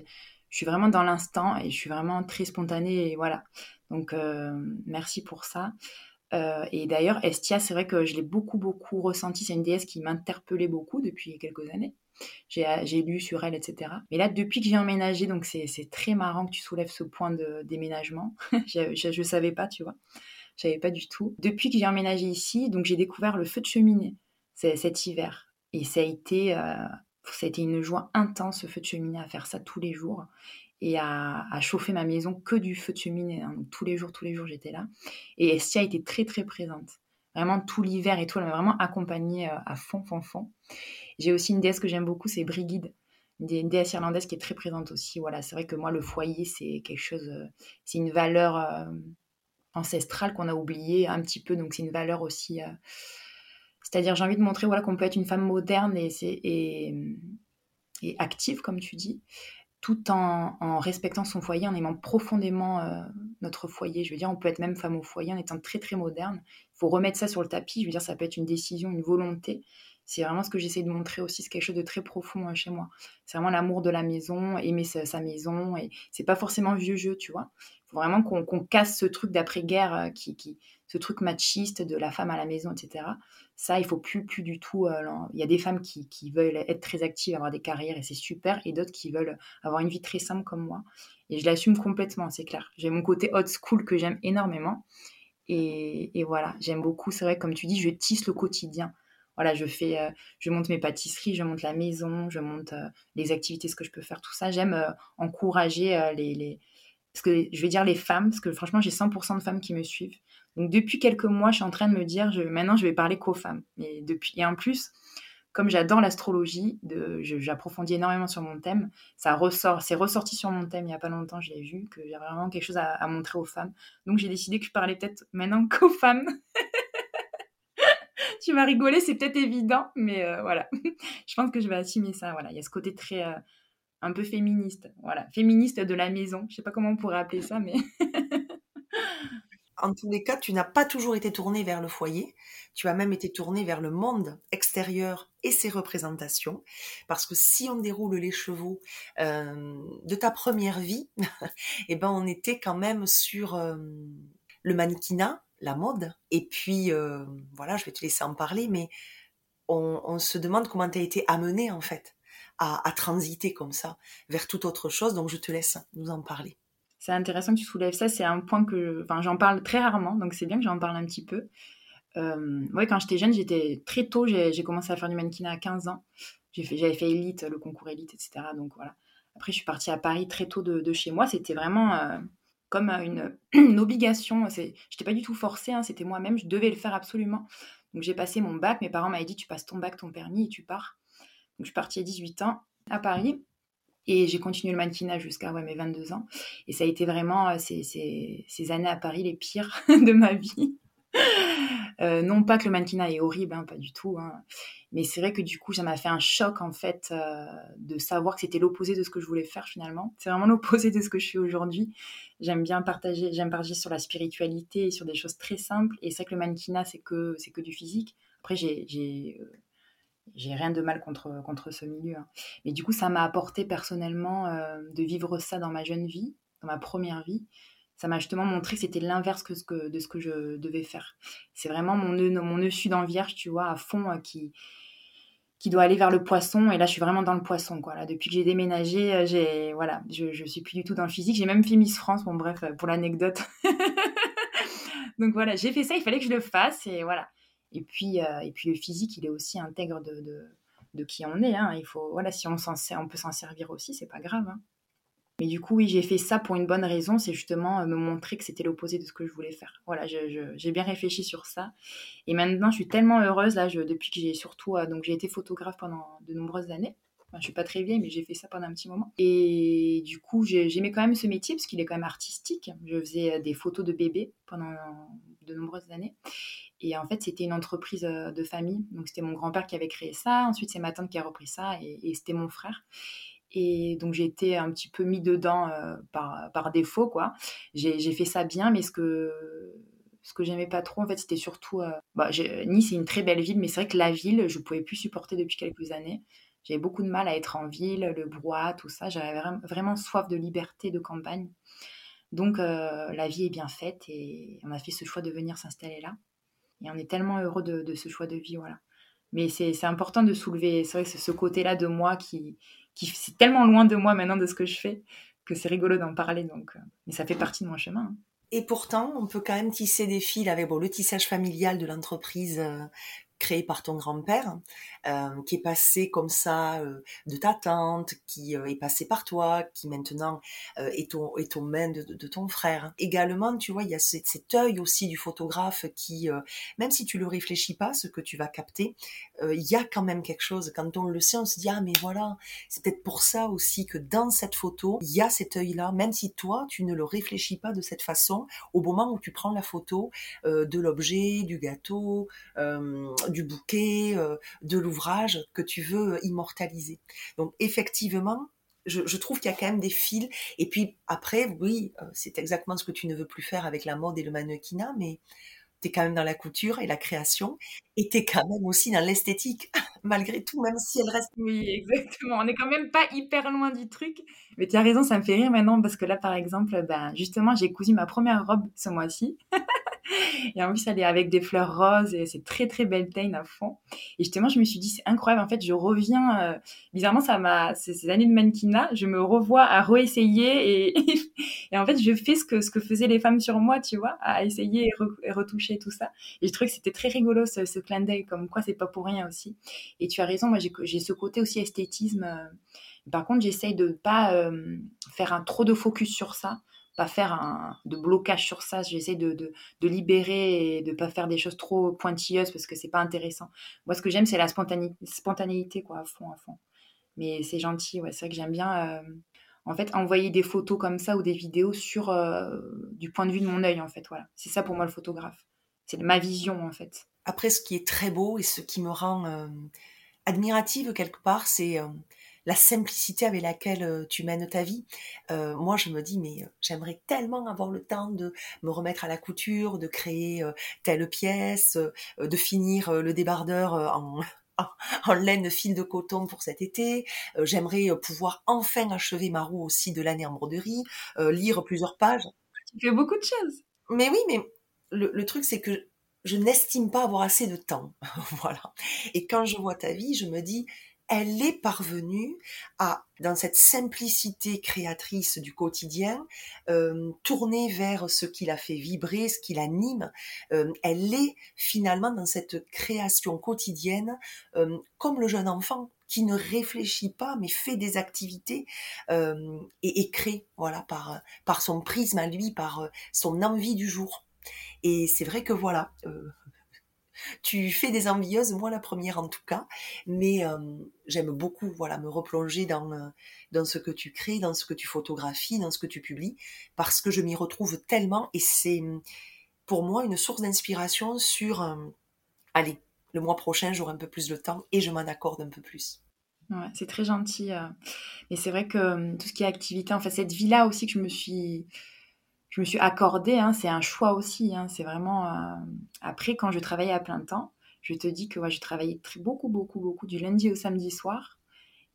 suis vraiment dans l'instant et je suis vraiment très spontanée et voilà. Donc euh, merci pour ça. Euh, et d'ailleurs, Estia, c'est vrai que je l'ai beaucoup beaucoup ressenti. C'est une déesse qui m'interpellait beaucoup depuis quelques années. J'ai lu sur elle, etc. Mais là, depuis que j'ai emménagé, donc c'est très marrant que tu soulèves ce point de déménagement. je, ne savais pas, tu vois. Je savais pas du tout. Depuis que j'ai emménagé ici, donc j'ai découvert le feu de cheminée cet hiver. Et ça a été, euh, ça a été une joie intense, ce feu de cheminée, à faire ça tous les jours et à, chauffer ma maison que du feu de cheminée. Hein. tous les jours, tous les jours, j'étais là. Et Estia été très, très présente. Vraiment tout l'hiver et tout, elle m'a vraiment accompagnée euh, à fond, fond, fond. J'ai aussi une déesse que j'aime beaucoup, c'est Brigide, une déesse irlandaise qui est très présente aussi. Voilà, c'est vrai que moi, le foyer, c'est quelque chose, euh, c'est une valeur ancestrale qu'on a oubliée un petit peu, donc c'est une valeur aussi c'est-à-dire, j'ai envie de montrer voilà, qu'on peut être une femme moderne et, et, et, active, comme tu dis, tout en, respectant son foyer, en aimant profondément euh, notre foyer. Je veux dire, on peut être même femme au foyer en étant très, très moderne. Il faut remettre ça sur le tapis. Je veux dire, ça peut être une décision, une volonté. C'est vraiment ce que j'essaie de montrer aussi, c'est quelque chose de très profond euh, chez moi. C'est vraiment l'amour de la maison, aimer sa, maison, et c'est pas forcément vieux jeu, tu vois. Faut vraiment qu'on casse ce truc d'après-guerre, euh, qui, ce truc machiste de la femme à la maison, etc. Ça, il faut plus, plus du tout. Euh, il y a des femmes qui, veulent être très actives, avoir des carrières et c'est super, et d'autres qui veulent avoir une vie très simple comme moi. Et je l'assume complètement, c'est clair. J'ai mon côté old school que j'aime énormément. Et, voilà, j'aime beaucoup. C'est vrai, comme tu dis, je tisse le quotidien. Voilà, je fais, euh, je monte mes pâtisseries, je monte la maison, je monte les activités, ce que je peux faire, tout ça. J'aime encourager les, parce que je vais dire les femmes, parce que franchement, j'ai 100% de femmes qui me suivent. Donc depuis quelques mois, je suis en train de me dire, je, maintenant, je vais parler qu'aux femmes. Et depuis, et en plus, comme j'adore l'astrologie, j'approfondis énormément sur mon thème. Ça ressort, c'est ressorti sur mon thème il n'y a pas longtemps, je l'ai vu, y a vraiment quelque chose à, montrer aux femmes. Donc j'ai décidé que je parlais peut-être maintenant qu'aux femmes. tu vas rigoler, c'est peut-être évident, mais euh, voilà. je pense que je vais assumer ça. Voilà, il y a ce côté très euh, un peu féministe, voilà, féministe de la maison. Je sais pas comment on pourrait appeler ça, mais en tous les cas, tu n'as pas toujours été tourné vers le foyer, tu as même été tourné vers le monde extérieur et ses représentations, parce que si on déroule les chevaux euh, de ta première vie, eh ben on était quand même sur euh, le mannequinat, la mode, et puis euh, voilà, je vais te laisser en parler, mais on, se demande comment tu as été amené en fait à, transiter comme ça vers toute autre chose, donc je te laisse nous en parler c'est intéressant que tu soulèves ça. C'est un point que j'en parle très rarement, donc c'est bien que j'en parle un petit peu. Euh, ouais, quand j'étais jeune, j'étais très tôt, j'ai commencé à faire du mannequinat à 15 ans. J'avais fait, élite, le concours élite, etc. Donc voilà. Après, je suis partie à Paris très tôt de, chez moi. C'était vraiment euh, comme une, une obligation. Je n'étais pas du tout forcée, hein, c'était moi-même. Je devais le faire absolument. Donc j'ai passé mon bac. Mes parents m'avaient dit Tu passes ton bac, ton permis et tu pars. Je suis partie à 18 ans à Paris. Et j'ai continué le mannequinat jusqu'à mes 22 ans. Et ça a été vraiment euh, ces, années à Paris les pires de ma vie. Euh, non pas que le mannequinat est horrible, hein, pas du tout. Hein. Mais c'est vrai que du coup, ça m'a fait un choc en fait euh, de savoir que c'était l'opposé de ce que je voulais faire finalement. C'est vraiment l'opposé de ce que je fais aujourd'hui. J'aime bien partager, j'aime partager sur la spiritualité et sur des choses très simples. Et c'est vrai que le mannequinat, c'est que, c'est que du physique. Après, j'ai, j'ai rien de mal contre, contre ce milieu. Hein. Mais du coup, ça m'a apporté personnellement euh, de vivre ça dans ma jeune vie, dans ma première vie. Ça m'a justement montré que c'était l'inverse que, de ce que je devais faire. C'est vraiment mon nœud, mon nœud sud en vierge, tu vois, à fond, euh, qui, qui doit aller vers le poisson. Et là, je suis vraiment dans le poisson, quoi. Là, depuis que j'ai déménagé, euh, j'ai, voilà, je, je suis plus du tout dans le physique. J'ai même fait Miss France, bon, bref, pour l'anecdote. Donc voilà, j'ai fait ça, il fallait que je le fasse, et voilà. Et puis, euh, et puis le physique, il est aussi intègre de, de, qui on est. Hein. Il faut, voilà, si on, on peut s'en servir aussi, c'est pas grave. Hein. Mais du coup, oui, j'ai fait ça pour une bonne raison, c'est justement euh, me montrer que c'était l'opposé de ce que je voulais faire. Voilà, j'ai bien réfléchi sur ça. Et maintenant, je suis tellement heureuse, là, je, depuis que j'ai surtout, euh, donc j'ai été photographe pendant de nombreuses années. Enfin, je suis pas très vieille, mais j'ai fait ça pendant un petit moment. Et du coup, j'aimais quand même ce métier parce qu'il est quand même artistique. Je faisais des photos de bébés pendant de nombreuses années. Et en fait, c'était une entreprise euh, de famille. Donc, c'était mon grand-père qui avait créé ça. Ensuite, c'est ma tante qui a repris ça. Et, c'était mon frère. Et donc, j'ai été un petit peu mis dedans euh, par, par défaut, quoi. J'ai fait ça bien, mais ce que, ce que j'aimais pas trop, en fait, c'était surtout... Euh, bah, nice est une très belle ville, mais c'est vrai que la ville, je pouvais plus supporter depuis quelques années. J'avais beaucoup de mal à être en ville, le brouhaha, tout ça. J'avais vraiment soif de liberté, de campagne. Donc, la vie est bien faite et on a fait ce choix de venir s'installer là. Et on est tellement heureux de, ce choix de vie, voilà. Mais c'est important de soulever, c'est vrai ce côté-là de moi qui, qui c'est tellement loin de moi maintenant de ce que je fais que c'est rigolo d'en parler. Donc, euh, mais ça fait partie de mon chemin. Hein. Et pourtant, on peut quand même tisser des fils avec le tissage familial de l'entreprise euh, créé par ton grand-père, euh, qui est passé comme ça euh, de ta tante, qui euh, est passé par toi, qui maintenant est, ton, est ton main de, ton frère. Également, tu vois, il y a cet, œil aussi du photographe qui, même si tu le réfléchis pas, ce que tu vas capter, il y a quand même quelque chose. Quand on le sait, on se dit, ah mais voilà, c'est peut-être pour ça aussi que dans cette photo, il y a cet œil-là, même si toi, tu ne le réfléchis pas de cette façon, au moment où tu prends la photo de l'objet, du gâteau, du bouquet, de l'ouvrage que tu veux immortaliser. Donc effectivement, je, trouve qu'il y a quand même des fils. Et puis après, oui, euh, c'est exactement ce que tu ne veux plus faire avec la mode et le mannequinat, mais tu es quand même dans la couture et la création, et tu es quand même aussi dans l'esthétique, malgré tout, même si elle reste... Oui, exactement. On n'est quand même pas hyper loin du truc. Mais tu as raison, ça me fait rire maintenant, parce que là, par exemple, ben, justement, j'ai cousu ma première robe ce mois-ci. et en plus, elle est avec des fleurs roses et c'est très, très Beltane à fond. Et justement, je me suis dit, c'est incroyable. En fait, je reviens, euh, bizarrement, ça m'a, ces années de mannequinat, je me revois à réessayer et, et en fait, je fais ce que, ce que faisaient les femmes sur moi, tu vois, à essayer et, retoucher tout ça. Et je trouvais que c'était très rigolo, ce, ce clin d'œil, comme quoi c'est pas pour rien aussi. Et tu as raison, moi, j'ai ce côté aussi esthétisme. Euh, par contre, j'essaye de pas euh, faire un trop de focus sur ça pas faire un, de blocage sur ça. J'essaie de, de, de, libérer et de pas faire des choses trop pointilleuses parce que c'est pas intéressant. Moi, ce que j'aime, c'est la spontanéité, quoi, à fond, à fond. Mais c'est gentil, ouais. C'est vrai que j'aime bien, euh, en fait, envoyer des photos comme ça ou des vidéos sur euh, du point de vue de mon œil, en fait. Voilà. C'est ça pour moi le photographe. C'est ma vision, en fait. Après, ce qui est très beau et ce qui me rend euh, admirative quelque part, c'est la simplicité avec laquelle euh, tu mènes ta vie. Euh, moi, je me dis, mais euh, j'aimerais tellement avoir le temps de me remettre à la couture, de créer telle pièce, de finir le débardeur en, en laine fine de coton pour cet été. J'aimerais pouvoir enfin achever ma roue aussi de l'année en broderie, lire plusieurs pages. Tu fais beaucoup de choses. Mais oui, mais le, le truc, c'est que je n'estime pas avoir assez de temps. voilà. Et quand je vois ta vie, je me dis, elle est parvenue à, dans cette simplicité créatrice du quotidien, euh, tourner vers ce qui la fait vibrer, ce qui l'anime. Euh, elle est finalement dans cette création quotidienne euh, comme le jeune enfant qui ne réfléchit pas mais fait des activités euh, et, et, crée voilà par par son prisme à lui par son envie du jour et c'est vrai que voilà tu fais des envieuses, moi la première en tout cas, mais euh, j'aime beaucoup voilà me replonger dans euh, dans ce que tu crées, dans ce que tu photographies, dans ce que tu publies, parce que je m'y retrouve tellement et c'est pour moi une source d'inspiration sur euh, allez le mois prochain j'aurai un peu plus de temps et je m'en accorde un peu plus. Ouais, c'est très gentil. Et c'est vrai que tout ce qui est activité, en fait, cette vie-là aussi que je me suis je me suis accordée, hein, c'est un choix aussi. Hein, c'est vraiment. Euh, après, quand je travaillais à plein temps, je te dis que ouais, je travaillais beaucoup, beaucoup, beaucoup du lundi au samedi soir.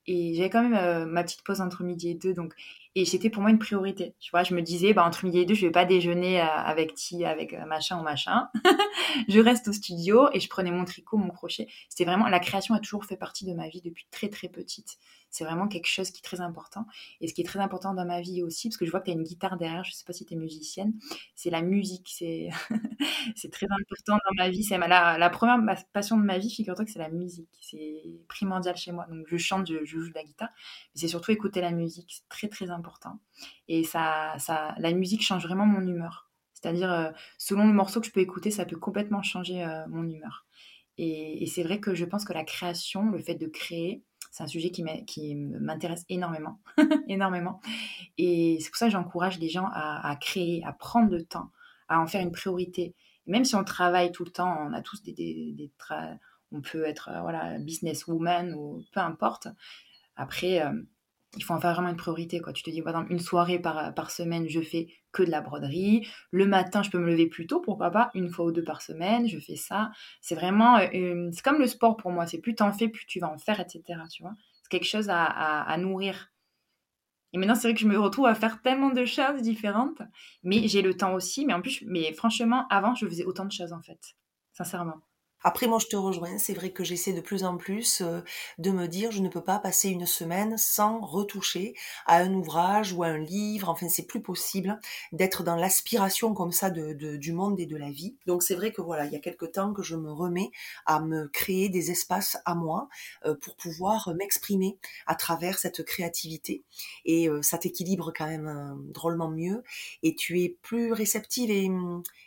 Et j'avais quand même euh, ma petite pause entre midi et deux. Donc, et c'était pour moi une priorité. Tu vois, je me disais, bah, entre midi et deux, je vais pas déjeuner euh, avec ti, avec euh, machin ou machin. je reste au studio et je prenais mon tricot, mon crochet. C'était vraiment, la création a toujours fait partie de ma vie depuis très, très petite. C'est vraiment quelque chose qui est très important. Et ce qui est très important dans ma vie aussi, parce que je vois que tu as une guitare derrière, je sais pas si tu es musicienne, c'est la musique. C'est, très important dans ma vie. C'est la, la première passion de ma vie, figure-toi que c'est la musique. C'est primordial chez moi. Donc, je chante, je, je joue de la guitare. Mais c'est surtout écouter la musique. C'est très, très important Et ça, ça, la musique change vraiment mon humeur. C'est-à-dire, euh, selon le morceau que je peux écouter, ça peut complètement changer euh, mon humeur. Et, c'est vrai que je pense que la création, le fait de créer, c'est un sujet qui m'intéresse énormément, énormément. Et c'est pour ça que j'encourage les gens à, créer, à prendre le temps, à en faire une priorité. Même si on travaille tout le temps, on a tous des, des, on peut être euh, voilà businesswoman ou peu importe. Après, il faut en faire vraiment une priorité. Quoi. Tu te dis, par exemple, une soirée par, semaine, je fais que de la broderie. Le matin, je peux me lever plus tôt, pourquoi pas, une fois ou deux par semaine, je fais ça. C'est vraiment, euh, c'est comme le sport pour moi, c'est plus t'en fais, plus tu vas en faire, etc. Tu vois c'est quelque chose à, à, nourrir. Et maintenant, c'est vrai que je me retrouve à faire tellement de choses différentes, mais j'ai le temps aussi. Mais en plus, mais franchement, avant, je faisais autant de choses en fait, sincèrement. Après, moi, je te rejoins. C'est vrai que j'essaie de plus en plus euh, de me dire, je ne peux pas passer une semaine sans retoucher à un ouvrage ou à un livre. Enfin, c'est plus possible d'être dans l'aspiration comme ça du monde et de la vie. Donc, c'est vrai que voilà, il y a quelque temps que je me remets à me créer des espaces à moi euh, pour pouvoir m'exprimer à travers cette créativité. Et euh, ça t'équilibre quand même drôlement mieux. Et tu es plus réceptive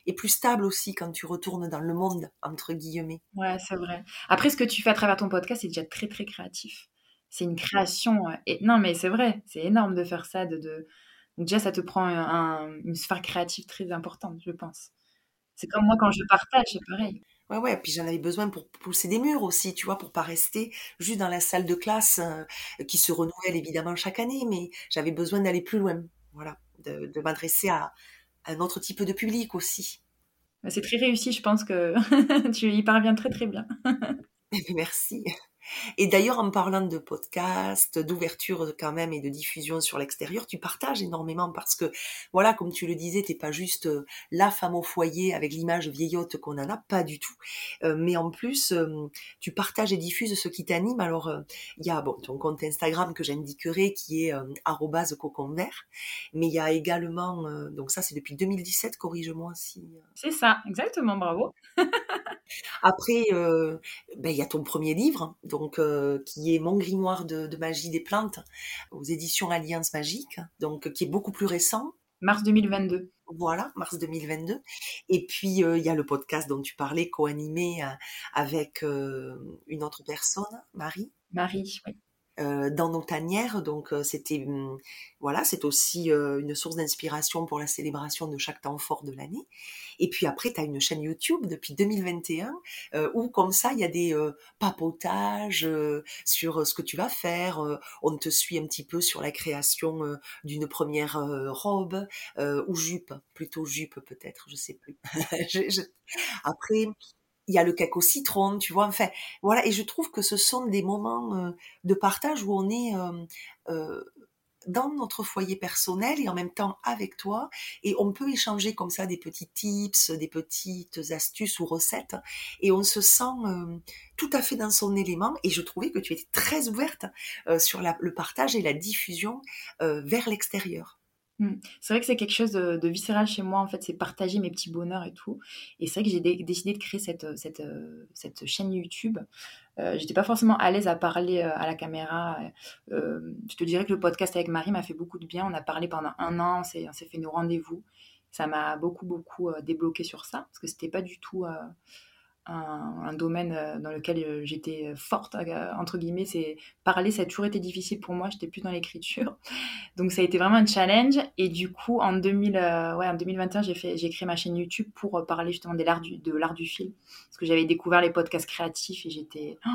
et plus stable aussi quand tu retournes dans le monde, entre guillemets Ouais, c'est vrai. Après, ce que tu fais à travers ton podcast, c'est déjà très, très créatif. C'est une création. Et... Non, mais c'est vrai, c'est énorme de faire ça. De, de... Donc, déjà, ça te prend une sphère créative très importante, je pense. C'est comme moi quand je partage, c'est pareil. Ouais, ouais, puis j'en avais besoin pour pousser des murs aussi, tu vois, pour pas rester juste dans la salle de classe euh, qui se renouvelle évidemment chaque année, mais j'avais besoin d'aller plus loin, voilà, de, de m'adresser à un autre type de public aussi. C'est très réussi, je pense que tu y parviens très très bien. Merci. Et d'ailleurs, en parlant de podcast, d'ouverture quand même et de diffusion sur l'extérieur, tu partages énormément parce que, voilà, comme tu le disais, t'es pas juste euh, la femme au foyer avec l'image vieillotte qu'on en a, pas du tout. Euh, mais en plus, euh, tu partages et diffuses ce qui t'anime. Alors, il y a bon, ton compte Instagram que j'indiquerai qui est @coconvert, mais il y a également, donc ça c'est depuis 2017, corrige-moi si. C'est ça, exactement, bravo. Après, ben, il y a ton premier livre, donc qui est Mon grimoire de, magie des plantes aux éditions Alliance Magique, donc qui est beaucoup plus récent. Mars 2022. Voilà, mars 2022. Et puis il y a le podcast dont tu parlais, co-animé avec une autre personne, Marie. Marie, oui. Euh, dans nos tanières. Donc euh, c'était hum, voilà, c'est aussi euh, une source d'inspiration pour la célébration de chaque temps fort de l'année. Et puis après, tu as une chaîne YouTube depuis 2021 où comme ça, il y a des papotages sur ce que tu vas faire. on te suit un petit peu sur la création d'une première robe ou jupe, plutôt jupe peut-être, je sais plus. Après, il y a le cake au citron, tu vois. Enfin, voilà. Et je trouve que ce sont des moments euh, de partage où on est euh, euh, dans notre foyer personnel et en même temps avec toi. Et on peut échanger comme ça des petits tips, des petites astuces ou recettes. Et on se sent tout à fait dans son élément. Et je trouvais que tu étais très ouverte sur le partage et la diffusion vers l'extérieur. Mmh. C'est vrai que c'est quelque chose de, viscéral chez moi, en fait, c'est partager mes petits bonheurs et tout. Et c'est vrai que j'ai décidé de créer cette, cette, cette chaîne YouTube. Euh, J'étais pas forcément à l'aise à parler euh, à la caméra. Euh, je te dirais que le podcast avec Marie m'a fait beaucoup de bien. On a parlé pendant un an, on s'est fait nos rendez-vous. Ça m'a beaucoup, beaucoup euh, débloqué sur ça, parce que c'était pas du tout un, domaine euh, dans lequel euh, j'étais forte, euh, entre guillemets, c'est parler, ça a toujours été difficile pour moi, j'étais plus dans l'écriture. Donc ça a été vraiment un challenge. Et du coup, en, 2000, ouais, en 2021, j'ai, créé ma chaîne YouTube pour parler justement de l'art du, de du film. Parce que j'avais découvert les podcasts créatifs et j'étais oh,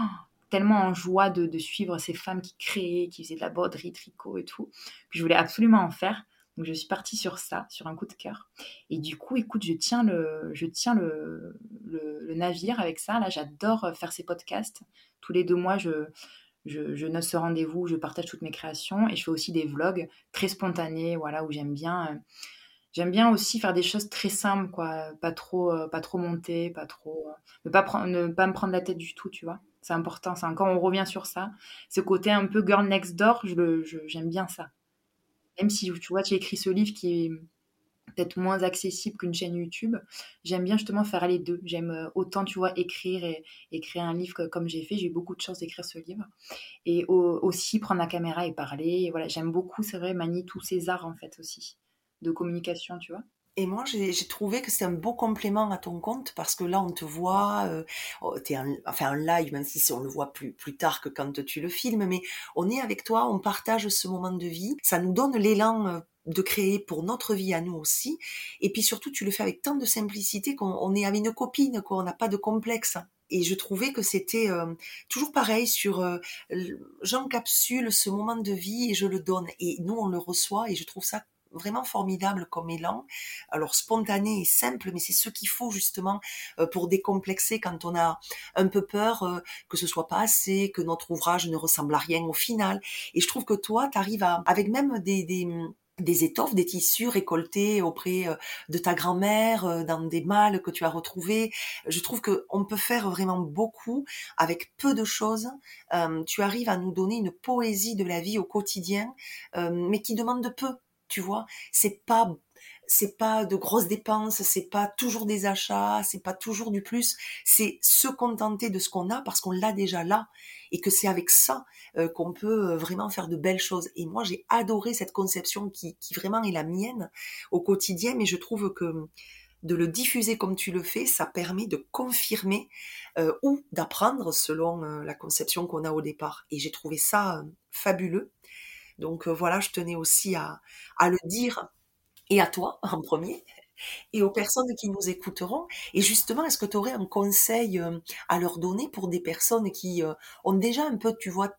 tellement en joie de, de, suivre ces femmes qui créaient, qui faisaient de la broderie, tricot et tout. Puis je voulais absolument en faire. Donc je suis partie sur ça, sur un coup de cœur. Et du coup, écoute, je tiens le, je tiens le, navire avec ça. Là, j'adore faire ces podcasts. Tous les deux mois, je, je, je note ce rendez-vous, je partage toutes mes créations et je fais aussi des vlogs très spontanés, voilà, où j'aime bien. Euh, j'aime bien aussi faire des choses très simples, quoi, pas trop, euh, pas trop monter, pas trop, euh, ne pas me prendre la tête du tout, tu vois. C'est important. Encore, on revient sur ça. Ce côté un peu girl next door, je, j'aime bien ça même si tu vois, j'ai écrit ce livre qui est peut-être moins accessible qu'une chaîne YouTube, j'aime bien justement faire les deux. J'aime euh, autant, tu vois, écrire et, écrire un livre comme j'ai fait. J'ai eu beaucoup de chance d'écrire ce livre. Et aussi prendre la caméra et parler. voilà, j'aime beaucoup, c'est vrai, manier tous ces arts, en fait, aussi, de communication, tu vois. Et moi, j'ai trouvé que c'est un beau complément à ton compte parce que là, on te voit, euh, oh, es un, enfin un live, même si on le voit plus, plus tard que quand tu le filmes, mais on est avec toi, on partage ce moment de vie, ça nous donne l'élan euh, de créer pour notre vie à nous aussi. Et puis surtout, tu le fais avec tant de simplicité qu'on est avec une copine, qu'on n'a pas de complexe. Et je trouvais que c'était euh, toujours pareil sur euh, j'encapsule ce moment de vie et je le donne. Et nous, on le reçoit et je trouve ça vraiment formidable comme élan. Alors spontané et simple, mais c'est ce qu'il faut justement euh, pour décomplexer quand on a un peu peur euh, que ce soit pas assez, que notre ouvrage ne ressemble à rien au final. Et je trouve que toi, tu arrives à, avec même des, des des étoffes, des tissus récoltés auprès euh, de ta grand-mère, dans des malles que tu as retrouvés. Je trouve que on peut faire vraiment beaucoup avec peu de choses. tu arrives à nous donner une poésie de la vie au quotidien, mais qui demande peu tu vois. C'est pas pas de grosses dépenses, c'est pas toujours des achats, c'est pas toujours du plus, c'est se contenter de ce qu'on a parce qu'on l'a déjà là et que c'est avec ça euh, qu'on peut euh, vraiment faire de belles choses. Et moi, j'ai adoré cette conception qui, qui vraiment est la mienne au quotidien, mais je trouve que de le diffuser comme tu le fais, ça permet de confirmer euh, ou d'apprendre selon la conception qu'on a au départ. Et j'ai trouvé ça fabuleux. Donc euh, voilà, je tenais aussi à, le dire et à toi en premier et aux personnes qui nous écouteront. Et justement, est-ce que tu aurais un conseil euh, à leur donner pour des personnes qui euh, ont déjà un peu, tu vois,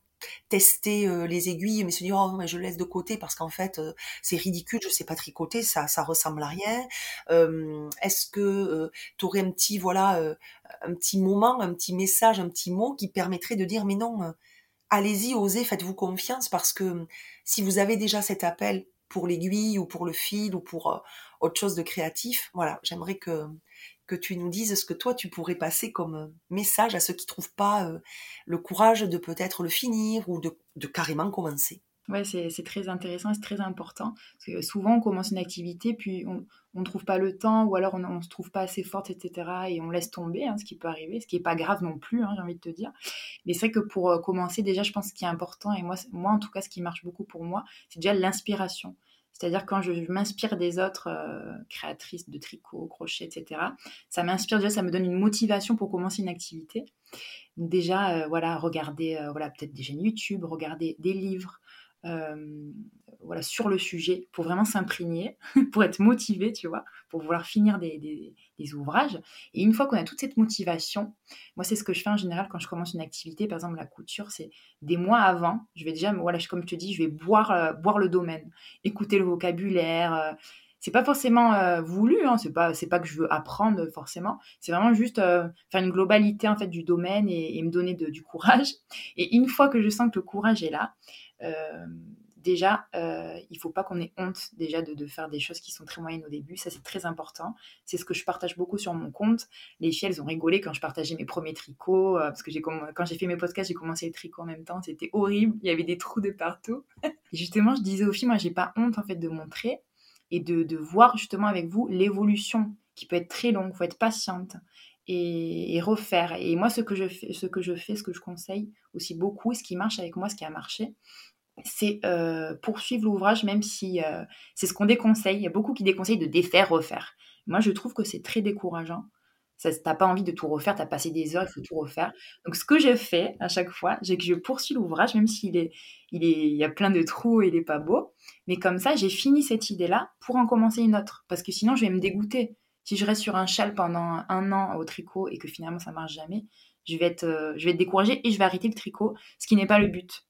tester les aiguilles, mais se dire oh mais je laisse de côté parce qu'en fait c'est ridicule, je sais pas tricoter, ça ressemble à rien. Est-ce que tu aurais voilà un petit moment, un petit message, un petit mot qui permettrait de dire mais non, allez-y, osez, faites-vous confiance parce que si vous avez déjà cet appel pour l'aiguille ou pour le fil ou pour autre chose de créatif, voilà, j'aimerais que que tu nous dises ce que toi tu pourrais passer comme euh, message à ceux qui trouvent pas euh, le courage de peut-être le finir ou de, carrément commencer. Ouais, c'est très intéressant, c'est très important. Que souvent, on commence une activité, puis on ne trouve pas le temps, ou alors on ne se trouve pas assez forte, etc. Et on laisse tomber, hein, ce qui peut arriver, ce qui n'est pas grave non plus, hein, j'ai envie de te dire. Mais c'est vrai que pour euh, commencer, déjà, je pense ce qui est important, et moi, moi, en tout cas, ce qui marche beaucoup pour moi, c'est déjà l'inspiration. C'est-à-dire quand je m'inspire des autres euh, créatrices de tricot, crochet, etc., ça m'inspire déjà, ça me donne une motivation pour commencer une activité. déjà, euh, voilà, regarder voilà, peut-être des chaînes YouTube, regarder des livres, voilà, sur le sujet pour vraiment s'imprégner, pour être motivé, tu vois, pour vouloir finir des, ouvrages. Et une fois qu'on a toute cette motivation, moi, c'est ce que je fais en général quand je commence une activité, par exemple la couture, c'est des mois avant, je vais déjà, voilà, comme je te dis, je vais boire, euh, boire le domaine, écouter le vocabulaire. Euh, c'est pas forcément euh, voulu, hein, c'est pas pas que je veux apprendre forcément, c'est vraiment juste faire une globalité en fait du domaine et, me donner du courage. Et une fois que je sens que le courage est là, déjà, euh, il faut pas qu'on ait honte déjà de, faire des choses qui sont très moyennes au début. Ça, c'est très important. C'est ce que je partage beaucoup sur mon compte. Les filles, elles ont rigolé quand je partageais mes premiers tricots. Euh, parce que quand j'ai fait mes podcasts, j'ai commencé les tricots en même temps. C'était horrible. Il y avait des trous de partout. et justement, je disais aux filles, moi, j'ai pas honte en fait de montrer et de, voir justement avec vous l'évolution qui peut être très longue. Il faut être patiente. Et, refaire. Et moi, ce que je fais, ce que je fais, ce que je conseille aussi beaucoup, ce qui marche avec moi, ce qui a marché, c'est euh, poursuivre l'ouvrage, même si euh, c'est ce qu'on déconseille. Il y a beaucoup qui déconseillent de défaire, refaire. Moi, je trouve que c'est très décourageant. Tu n'as pas envie de tout refaire, tu as passé des heures, il faut tout refaire. Donc, ce que j'ai fait à chaque fois, c'est que je poursuis l'ouvrage, même s'il est, il est, il y a plein de trous et il n'est pas beau. Mais comme ça, j'ai fini cette idée-là pour en commencer une autre. Parce que sinon, je vais me dégoûter. Si je reste sur un châle pendant un an au tricot et que finalement ça marche jamais, je vais être, euh, je vais être découragée et je vais arrêter le tricot, ce qui n'est pas le but.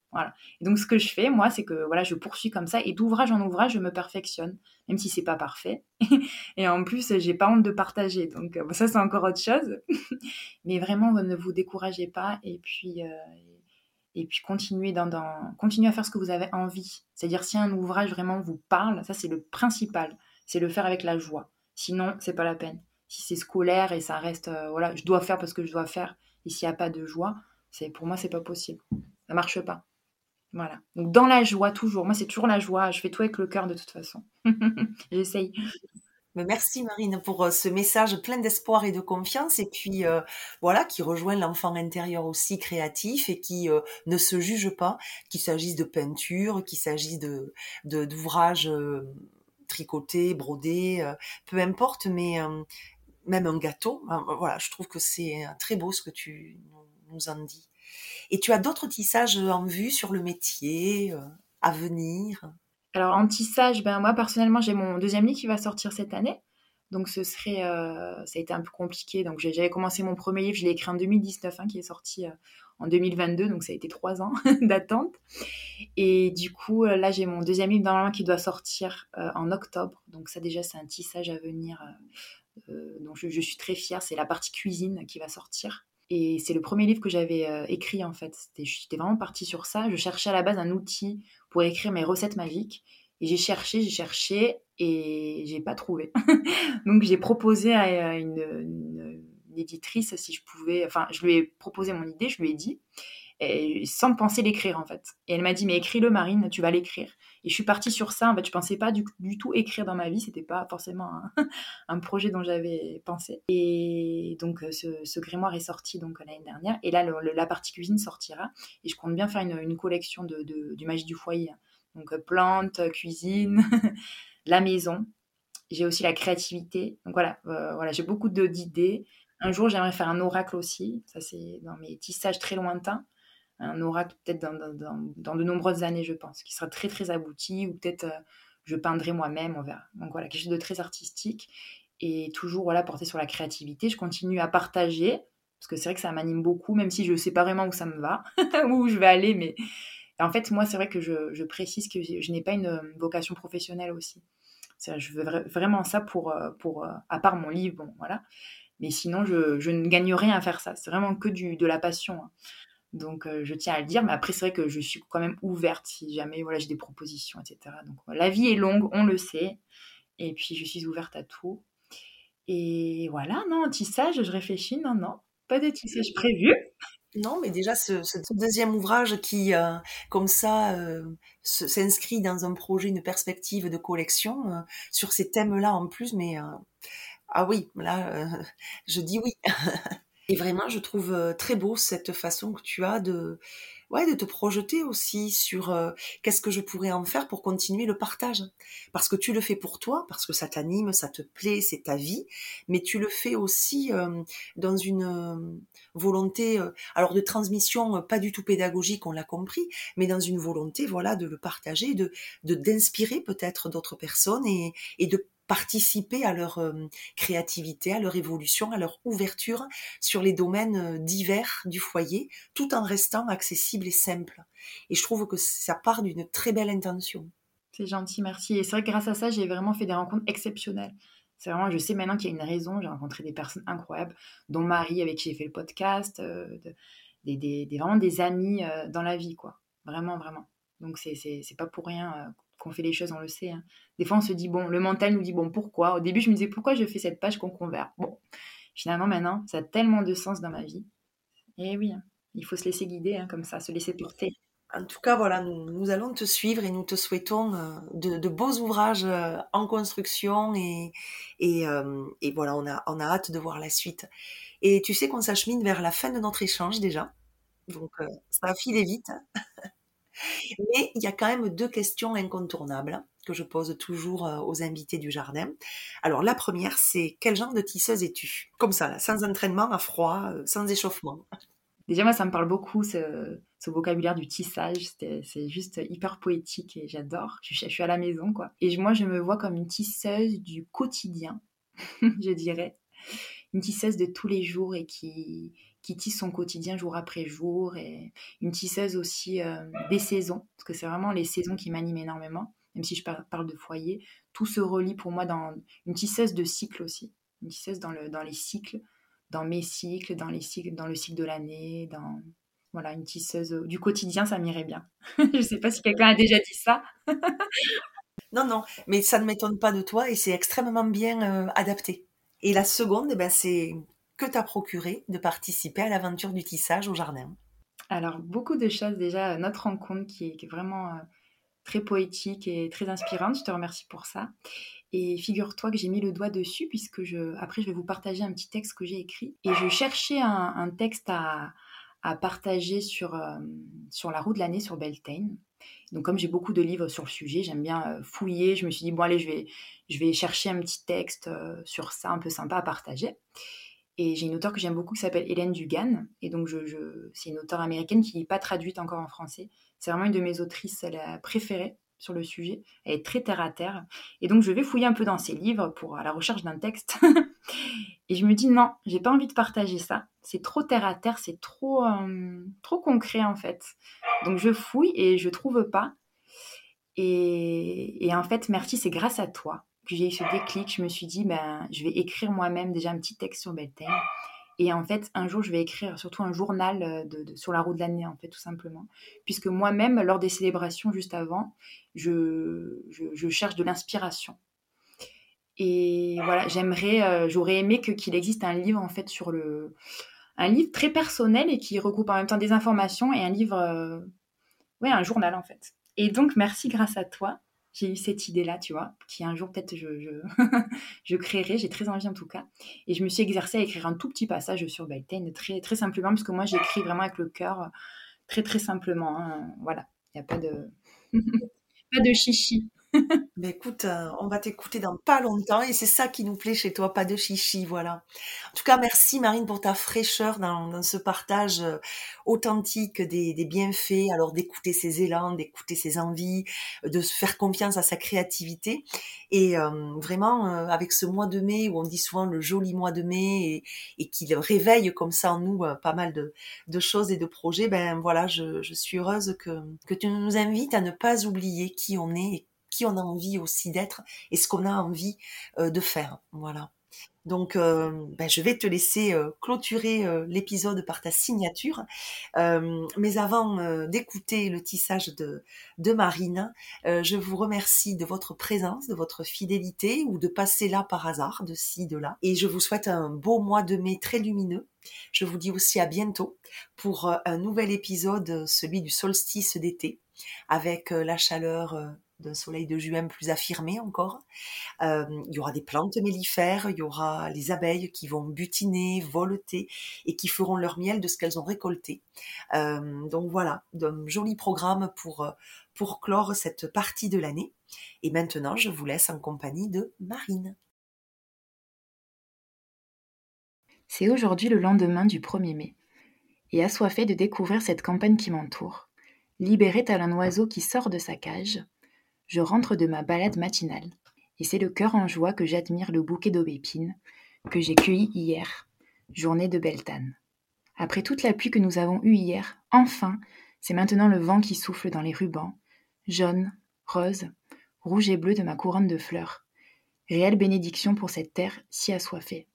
Et donc ce que je fais, moi, c'est que voilà, je poursuis comme ça et d'ouvrage en ouvrage, je me perfectionne, même si c'est pas parfait. et en plus, j'ai pas honte de partager. Donc euh, ça, c'est encore autre chose. Mais vraiment, ne vous découragez pas et puis euh, et puis continuez dans, à faire ce que vous avez envie. C'est-à-dire si un ouvrage vraiment vous parle, ça c'est le principal, c'est le faire avec la joie. Sinon, c'est pas la peine. Si c'est scolaire et ça reste euh, voilà, je dois faire parce que je dois faire et s'il n'y a pas de joie, pour moi c'est pas possible. Ça marche pas. Voilà. Donc dans la joie toujours. Moi c'est toujours la joie. Je fais tout avec le cœur de toute façon. J'essaye. Merci Marine pour euh, ce message plein d'espoir et de confiance et puis euh, voilà qui rejoint l'enfant intérieur aussi créatif et qui euh, ne se juge pas, qu'il s'agisse de peinture, qu'il s'agisse de d'ouvrages tricotés, brodés, peu importe, mais même un gâteau. Ben, voilà, je trouve que c'est très beau ce que tu nous en dis. Et tu as d'autres tissages en vue sur le métier euh, à venir? Alors en tissage, ben moi personnellement j'ai mon deuxième livre qui va sortir cette année. Donc ce serait, euh, ça a été un peu compliqué. Donc j'avais commencé mon premier livre, je l'ai écrit en 2019, hein, qui est sorti euh, en 2022, donc ça a été trois ans d'attente. Et du coup là j'ai mon deuxième livre normalement qui doit sortir en octobre. Donc ça déjà c'est un tissage à venir dont je, je, suis très fière. C'est la partie cuisine qui va sortir. Et c'est le premier livre que j'avais euh, écrit en fait. J'étais vraiment partie sur ça. Je cherchais à la base un outil pour écrire mes recettes magiques. Et j'ai cherché, j'ai cherché et j'ai pas trouvé. Donc j'ai proposé à une, une, éditrice si je pouvais. Enfin, je lui ai proposé mon idée, je lui ai dit sans penser l'écrire en fait. Et elle m'a dit mais écris-le Marine, tu vas l'écrire. Et je suis partie sur ça. En fait, je pensais pas du, tout écrire dans ma vie. C'était pas forcément un, projet dont j'avais pensé. Et donc euh, ce, grimoire est sorti donc l'année dernière. Et là, la partie cuisine sortira. Et je compte bien faire une, collection de, du magie du foyer. Donc euh, plantes, cuisine, la maison. J'ai aussi la créativité. Donc voilà, euh, voilà, j'ai beaucoup d'idées. Un jour, j'aimerais faire un oracle aussi. Ça, c'est dans mes tissages très lointains un oracle peut-être dans, de nombreuses années, je pense, qui sera très très abouti, ou peut-être euh, je peindrai moi-même, on verra. Donc voilà, quelque chose de très artistique et toujours voilà porté sur la créativité. Je continue à partager, Parce que c'est vrai que ça m'anime beaucoup, même si je sais pas vraiment où ça me va, où je vais aller. Mais en fait, moi, c'est vrai que je, précise que je, n'ai pas une vocation professionnelle aussi. Je veux vraiment ça pour, euh, pour, euh, à part mon livre, bon, voilà. Mais sinon, je, je ne gagne rien à faire ça. C'est vraiment que du, de la passion. Hein. Donc, euh, je tiens à le dire. Mais après, c'est vrai que je suis quand même ouverte si jamais voilà, j'ai des propositions, etc. Donc, la vie est longue, on le sait. Et puis, je suis ouverte à tout. Et voilà, non, tissage, je réfléchis. Non, non, pas de tissage prévu. Non, mais déjà ce, deuxième ouvrage qui, euh, comme ça, euh, s'inscrit dans un projet, une perspective de collection sur ces thèmes-là en plus, mais ah oui, là, je dis oui. Et vraiment, je trouve très beau cette façon que tu as de, ouais, de te projeter aussi sur qu'est-ce que je pourrais en faire pour continuer le partage. Parce que tu le fais pour toi, parce que ça t'anime, ça te plaît, c'est ta vie, mais tu le fais aussi dans une volonté, alors de transmission pas du tout pédagogique, on l'a compris, mais dans une volonté, voilà, de le partager, de d'inspirer peut-être d'autres personnes et, et de participer à leur créativité, à leur évolution, à leur ouverture sur les domaines divers du foyer, tout en restant accessible et simple. Et je trouve que ça part d'une très belle intention. C'est gentil, merci. Et c'est vrai que grâce à ça, j'ai vraiment fait des rencontres exceptionnelles. C'est vraiment, je sais maintenant qu'il y a une raison. J'ai rencontré des personnes incroyables, dont Marie, avec qui j'ai fait le podcast, des, vraiment des amis dans la vie, quoi. Vraiment, vraiment. Donc, c'est pas pour rien qu'on fait les choses, on le sait. Hein. Des fois, on se dit, bon, le mental nous dit, bon, pourquoi? Au début, je me disais, pourquoi je fais cette page qu'on convert Bon, finalement, maintenant, ça a tellement de sens dans ma vie. Et oui, hein, il faut se laisser guider hein, comme ça, se laisser porter. En tout cas, voilà, nous, allons te suivre et nous te souhaitons euh, de, beaux ouvrages euh, en construction et, euh, et, voilà, on a, on a hâte de voir la suite. Et tu sais qu'on s'achemine vers la fin de notre échange déjà. Donc, ça a filé vite. Mais il y a quand même deux questions incontournables que je pose toujours euh, aux invités du jardin. Alors la première, c'est quel genre de tisseuse es-tu? Comme ça, sans entraînement, à froid, euh, sans échauffement. Déjà, moi, ça me parle beaucoup, ce, vocabulaire du tissage. C'est juste hyper poétique et j'adore. Je, je, suis à la maison, quoi. Et moi, je me vois comme une tisseuse du quotidien, je dirais. Une tisseuse de tous les jours et qui, qui tisse son quotidien jour après jour et une tisseuse aussi euh, des saisons, parce que c'est vraiment les saisons qui m'animent énormément, même si je parle de foyer. Tout se relie pour moi dans une tisseuse de cycle aussi, une tisseuse dans, le, dans les cycles, dans mes cycles, dans, les cycles, dans le cycle de l'année, dans voilà, une tisseuse du quotidien, ça m'irait bien. je ne sais pas si quelqu'un a déjà dit ça. non, non, mais ça ne m'étonne pas de toi et c'est extrêmement bien euh, adapté. Et la seconde, eh ben, c'est que t'as procuré de participer à l'aventure du tissage au jardin Alors, beaucoup de choses déjà. Notre rencontre qui est, vraiment euh, très poétique et très inspirante. Je te remercie pour ça. Et figure-toi que j'ai mis le doigt dessus puisque je, après je vais vous partager un petit texte que j'ai écrit. Et je cherchais un, texte à, partager sur, euh, sur la roue de l'année sur Beltane. Donc comme j'ai beaucoup de livres sur le sujet, j'aime bien euh, fouiller. Je me suis dit, bon allez, je vais, je vais chercher un petit texte sur ça, un peu sympa à partager. Et j'ai une auteure que j'aime beaucoup qui s'appelle Hélène Dugan. Et donc, c'est une auteure américaine qui n'est pas traduite encore en français. C'est vraiment une de mes autrices préférées sur le sujet. Elle est très terre à terre. Et donc, je vais fouiller un peu dans ses livres pour à la recherche d'un texte. et je me dis non, j'ai pas envie de partager ça. C'est trop terre à terre, c'est trop, euh, trop concret en fait. Donc, je fouille et je trouve pas. Et, et en fait, merci, c'est grâce à toi que j'ai eu ce déclic, je me suis dit, ben, je vais écrire moi-même déjà un petit texte sur Beltane. Et en fait, un jour, je vais écrire surtout un journal euh, de, sur la roue de l'année, en fait, tout simplement. Puisque moi-même, lors des célébrations juste avant, je, je, cherche de l'inspiration. Et voilà, j'aimerais, euh, j'aurais aimé que, qu'il existe un livre, en fait, sur le. Un livre très personnel et qui regroupe en même temps des informations et un livre. Euh, ouais, un journal, en fait. Et donc, merci grâce à toi j'ai eu cette idée-là, tu vois, qui un jour peut-être je, je, je, créerai, j'ai très envie en tout cas. Et je me suis exercée à écrire un tout petit passage sur Beltane, très, très simplement, parce que moi j'écris vraiment avec le cœur, très très simplement. Hein. Voilà, il n'y a pas de, pas de chichi. Mais écoute, euh, on va t'écouter dans pas longtemps et c'est ça qui nous plaît chez toi, pas de chichi, voilà. En tout cas, merci Marine pour ta fraîcheur dans, ce partage euh, authentique des, bienfaits, alors d'écouter ses élans, d'écouter ses envies, de se faire confiance à sa créativité. Et euh, vraiment, avec ce mois de mai, où on dit souvent le joli mois de mai, et, et qu'il réveille comme ça en nous pas mal de, choses et de projets, ben voilà, je, suis heureuse que, que tu nous invites à ne pas oublier qui on est qui on a envie aussi d'être et ce qu'on a envie euh, de faire. Voilà. Donc, euh, ben, je vais te laisser euh, clôturer l'épisode par ta signature. mais avant d'écouter le tissage de, de Marine, je vous remercie de votre présence, de votre fidélité ou de passer là par hasard, de ci, de là. Et je vous souhaite un beau mois de mai très lumineux. Je vous dis aussi à bientôt pour un nouvel épisode, celui du solstice d'été, avec la chaleur d'un soleil de juin plus affirmé encore. Euh, il y aura des plantes mellifères, il y aura les abeilles qui vont butiner, voleter et qui feront leur miel de ce qu'elles ont récolté. Euh, donc voilà, un joli programme pour, clore cette partie de l'année. Et maintenant, je vous laisse en compagnie de Marine. C'est aujourd'hui le lendemain du 1er mai, et assoiffé de découvrir cette campagne qui m'entoure, libéré tel un oiseau qui sort de sa cage, je rentre de ma balade matinale, et c'est le cœur en joie que j'admire le bouquet d'aubépines que j'ai cueilli hier, journée de Beltane. Après toute la pluie que nous avons eue hier, enfin, c'est maintenant le vent qui souffle dans les rubans, jaune, rose, rouge et bleu de ma couronne de fleurs. Réelle bénédiction pour cette terre si assoiffée.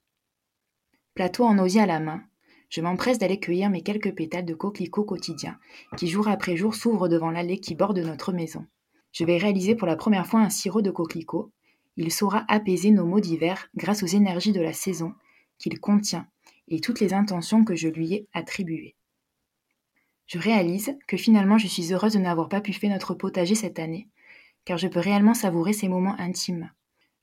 Plateau en osier à la main, je m'empresse d'aller cueillir mes quelques pétales de coquelicots quotidiens, qui jour après jour s'ouvrent devant l'allée qui borde notre maison. Je vais réaliser pour la première fois un sirop de coquelicot. Il saura apaiser nos maux d'hiver grâce aux énergies de la saison qu'il contient et toutes les intentions que je lui ai attribuées. Je réalise que finalement je suis heureuse de n'avoir pas pu faire notre potager cette année, car je peux réellement savourer ces moments intimes.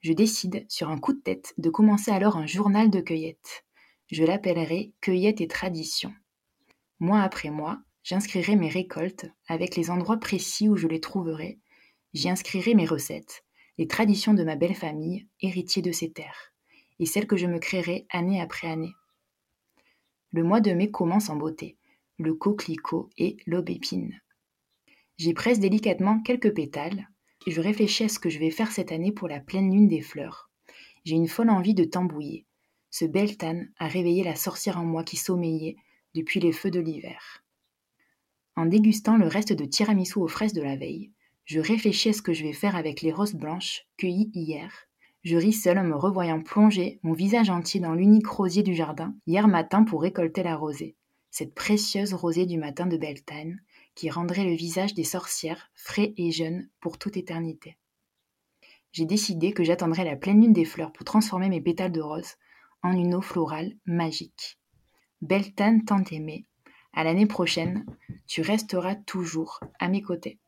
Je décide, sur un coup de tête, de commencer alors un journal de cueillette. Je l'appellerai Cueillette et Tradition. Mois après mois, j'inscrirai mes récoltes avec les endroits précis où je les trouverai J'y inscrirai mes recettes, les traditions de ma belle famille, héritier de ces terres, et celles que je me créerai année après année. Le mois de mai commence en beauté, le coquelicot et l'aubépine. J'y presse délicatement quelques pétales, et je réfléchis à ce que je vais faire cette année pour la pleine lune des fleurs. J'ai une folle envie de tambouiller. Ce beltane a réveillé la sorcière en moi qui sommeillait depuis les feux de l'hiver. En dégustant le reste de tiramisu aux fraises de la veille, je réfléchis à ce que je vais faire avec les roses blanches cueillies hier. Je ris seul en me revoyant plonger mon visage entier dans l'unique rosier du jardin hier matin pour récolter la rosée, cette précieuse rosée du matin de Beltane qui rendrait le visage des sorcières frais et jeune pour toute éternité. J'ai décidé que j'attendrais la pleine lune des fleurs pour transformer mes pétales de rose en une eau florale magique. Beltane tant aimée, à l'année prochaine, tu resteras toujours à mes côtés.